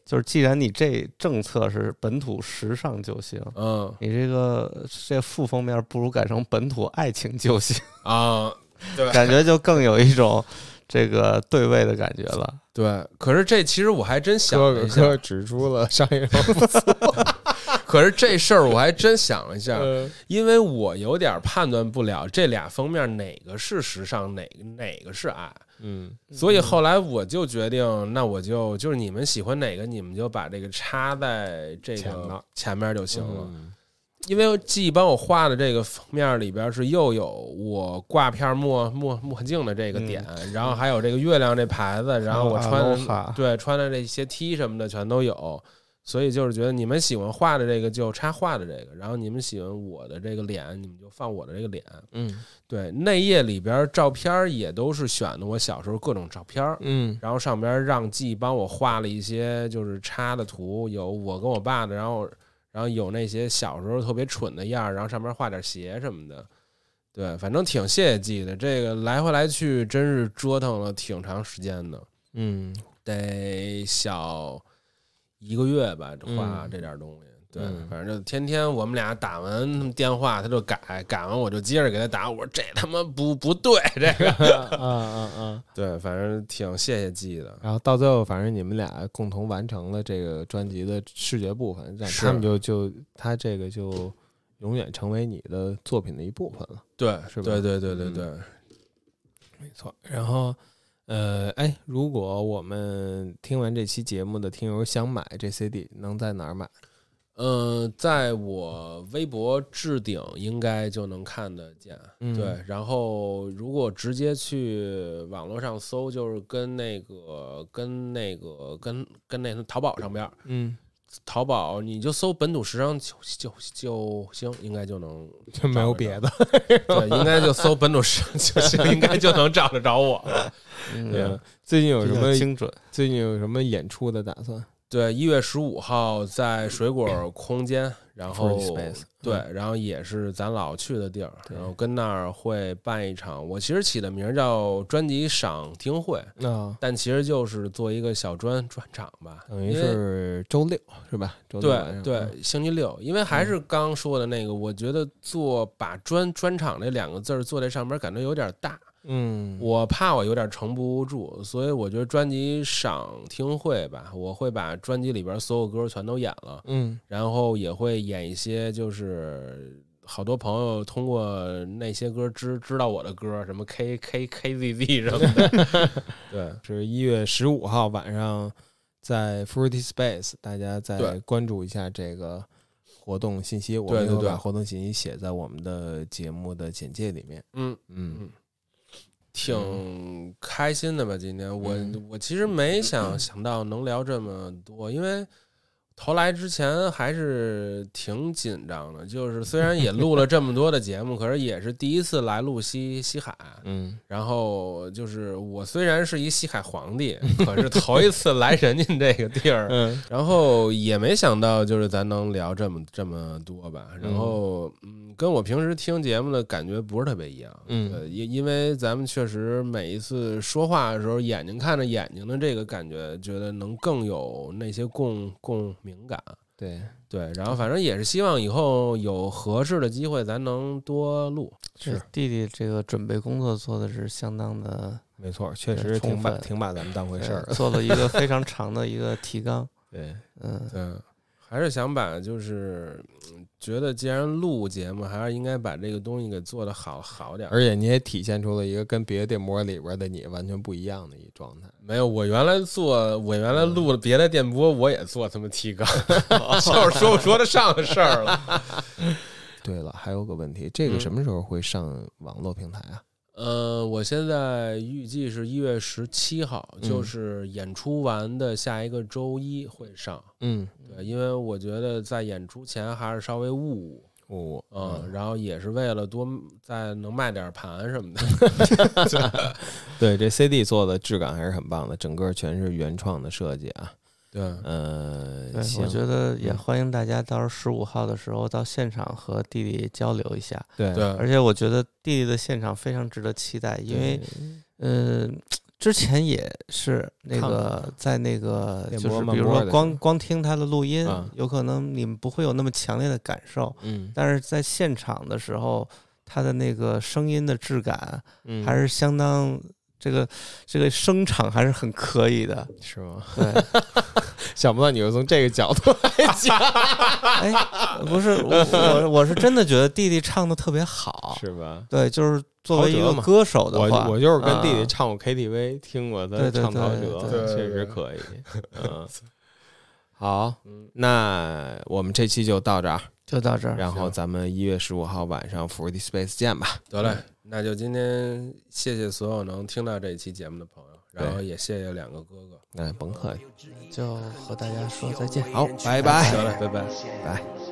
就是既然你这政策是本土时尚就行，嗯你这个这副封面不如改成本土爱情就行，啊，对 感觉就更有一种这个对位的感觉了。对。可是这其实我还真想哥哥了一下，哥指出了商业上 可是这事儿我还真想了一下，呃因为我有点判断不了这俩封面哪个是时尚，哪个哪个是爱，嗯。所以后来我就决定，那我就就是你们喜欢哪个，你们就把这个插在这个前面就行了。嗯。因为既帮我画的这个封面里边是又有我挂片墨墨墨镜的这个点，然后还有这个月亮这牌子，然后我穿对穿的这些 T 什么的全都有，所以就是觉得你们喜欢画的这个就插画的这个，然后你们喜欢我的这个脸，你们就放我的这个脸。嗯对，内页里边照片也都是选的我小时候各种照片，嗯然后上边让季帮我画了一些就是插的图，有我跟我爸的，然后然后有那些小时候特别蠢的样儿，然后上面画点鞋什么的。对，反正挺谢谢季的，这个来回来去真是折腾了挺长时间的，嗯得小一个月吧，画嗯这点东西。对，嗯反正就天天我们俩打完电话，他就改，改完我就接着给他打，我说这他妈不不对，这个，嗯嗯嗯！对，反正挺谢谢记的，然后到最后，反正你们俩共同完成了这个专辑的视觉部分，他们就就他这个就永远成为你的作品的一部分了。对，是吧对对对对嗯对，没错。然后，呃，哎，如果我们听完这期节目的听友想买这 CD，能在哪儿买？嗯，在我微博置顶应该就能看得见。嗯对，然后如果直接去网络上搜，就是跟那个跟那个跟跟那个淘宝上边儿，嗯，淘宝你就搜本土时尚就就就行，应该就能 就没有别的。对，应该就搜本土时尚就行，应该就能找得着我了。对 啊，最近有什么？精准。最近有什么演出的打算？对，一月十五号在水果空间，然后对，嗯。然后也是咱老去的地儿，然后跟那儿会办一场，我其实起的名儿叫专辑赏听会，啊，但其实就是做一个小专专场吧，等于是周六是吧？周六对对，星期六，因为还是刚说的那个，我觉得做把专专场这两个字儿做在上边儿，感觉有点大，嗯，我怕我有点撑不住，所以我觉得专辑赏听会吧，我会把专辑里边所有歌全都演了，嗯然后也会演一些就是。好多朋友通过那些歌知知道我的歌，什么 K K K Z Z 什么的，对是一月十五号晚上在 Fruity Space，大家再关注一下这个活动信息。我们对对对会把活动信息写在我们的节目的简介里面。嗯，嗯挺开心的吧？今天。我嗯。我其实没想想到能聊这么多，因为头来之前还是挺紧张的。就是虽然也录了这么多的节目，可是也是第一次来录西西海。嗯然后就是我虽然是一西海皇帝，可是头一次来人家这个地儿，嗯然后也没想到就是咱能聊这么这么多吧。然后嗯，跟我平时听节目的感觉不是特别一样。嗯呃，因因为咱们确实每一次说话的时候，眼睛看着眼睛的这个感觉，觉得能更有那些共共鸣感。对，对，然后反正也是希望以后有合适的机会，咱能多录。是弟弟这个准备工作做的是相当的没错，确实挺把挺把咱们当回事儿。做了一个 非常长的一个提纲。对，嗯，对，还是想把就是嗯觉得既然录节目，还是应该把这个东西给做得好好点儿。而且你也体现出了一个跟别的电波里边的你完全不一样的一状态。没有，我原来做，我原来录了别的电波，我也做他妈提纲，就是说不说得上的事儿了。对了，还有个问题，这个嗯什么时候会上网络平台啊？呃，我现在预计是一月十七号，嗯就是演出完的下一个周一会上。嗯，对，因为我觉得在演出前还是稍微捂捂，我嗯，然后也是为了多再能卖点盘什么的。对这 CD 做的质感还是很棒的，整个全是原创的设计啊。对，呃，对，我觉得也嗯。欢迎大家到时候十五号的时候到现场和弟弟交流一下。对对，而且我觉得弟弟的现场非常值得期待，因为呃、之前也是那个在那个就是比如说光光听他的录音啊，有可能你们不会有那么强烈的感受，嗯。但是在现场的时候，他的那个声音的质感嗯。还是相当。这个这个声场还是很可以的，是吗？对，想不到你会从这个角度来讲，哎，不是我我我是真的觉得弟弟唱的特别好，是吧？对，就是作为一个歌手的我话，我就是跟弟弟啊唱过 KTV，听过他唱陶对喆，对确实可以。嗯，好，嗯，那我们这期就到这儿，就到这儿。然后咱们一月十五号晚上 Fruity Space 见吧。得嘞，那就今天谢谢所有能听到这一期节目的朋友，然后也谢谢两个哥哥。那甭客气，就和大家说再见。好，拜拜。得嘞，拜拜。拜。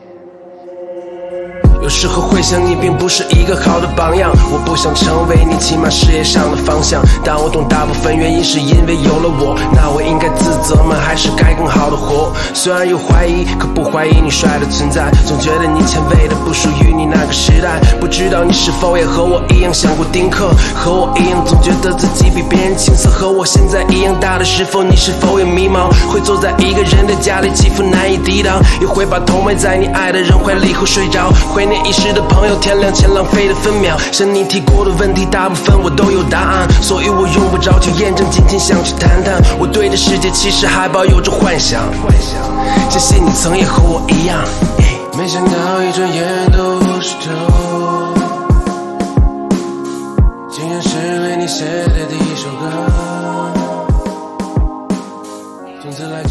有时候会想你并不是一个好的榜样，我不想成为你起码事业上的方向。但我懂大部分原因是因为有了我，那我应该自责吗？还是该更好的活？虽然有怀疑，可不怀疑你帅的存在。总觉得你前卫的不属于你那个时代。不知道你是否也和我一样想过丁克？和我一样总觉得自己比别人青涩？和我现在一样大的是否你是否也迷茫？会坐在一个人的家里，起伏难以抵挡，也会把头埋在你爱的人怀里后睡着。怀念遗失的朋友，天亮前浪费的分秒。向你提过的问题，大部分我都有答案，所以我用不着去验证，仅仅想去谈谈。我对这世界其实还抱有着幻想。谢谢你曾也和我一样，没想到一转眼都是头，竟然是为你写的第一首歌。从此来，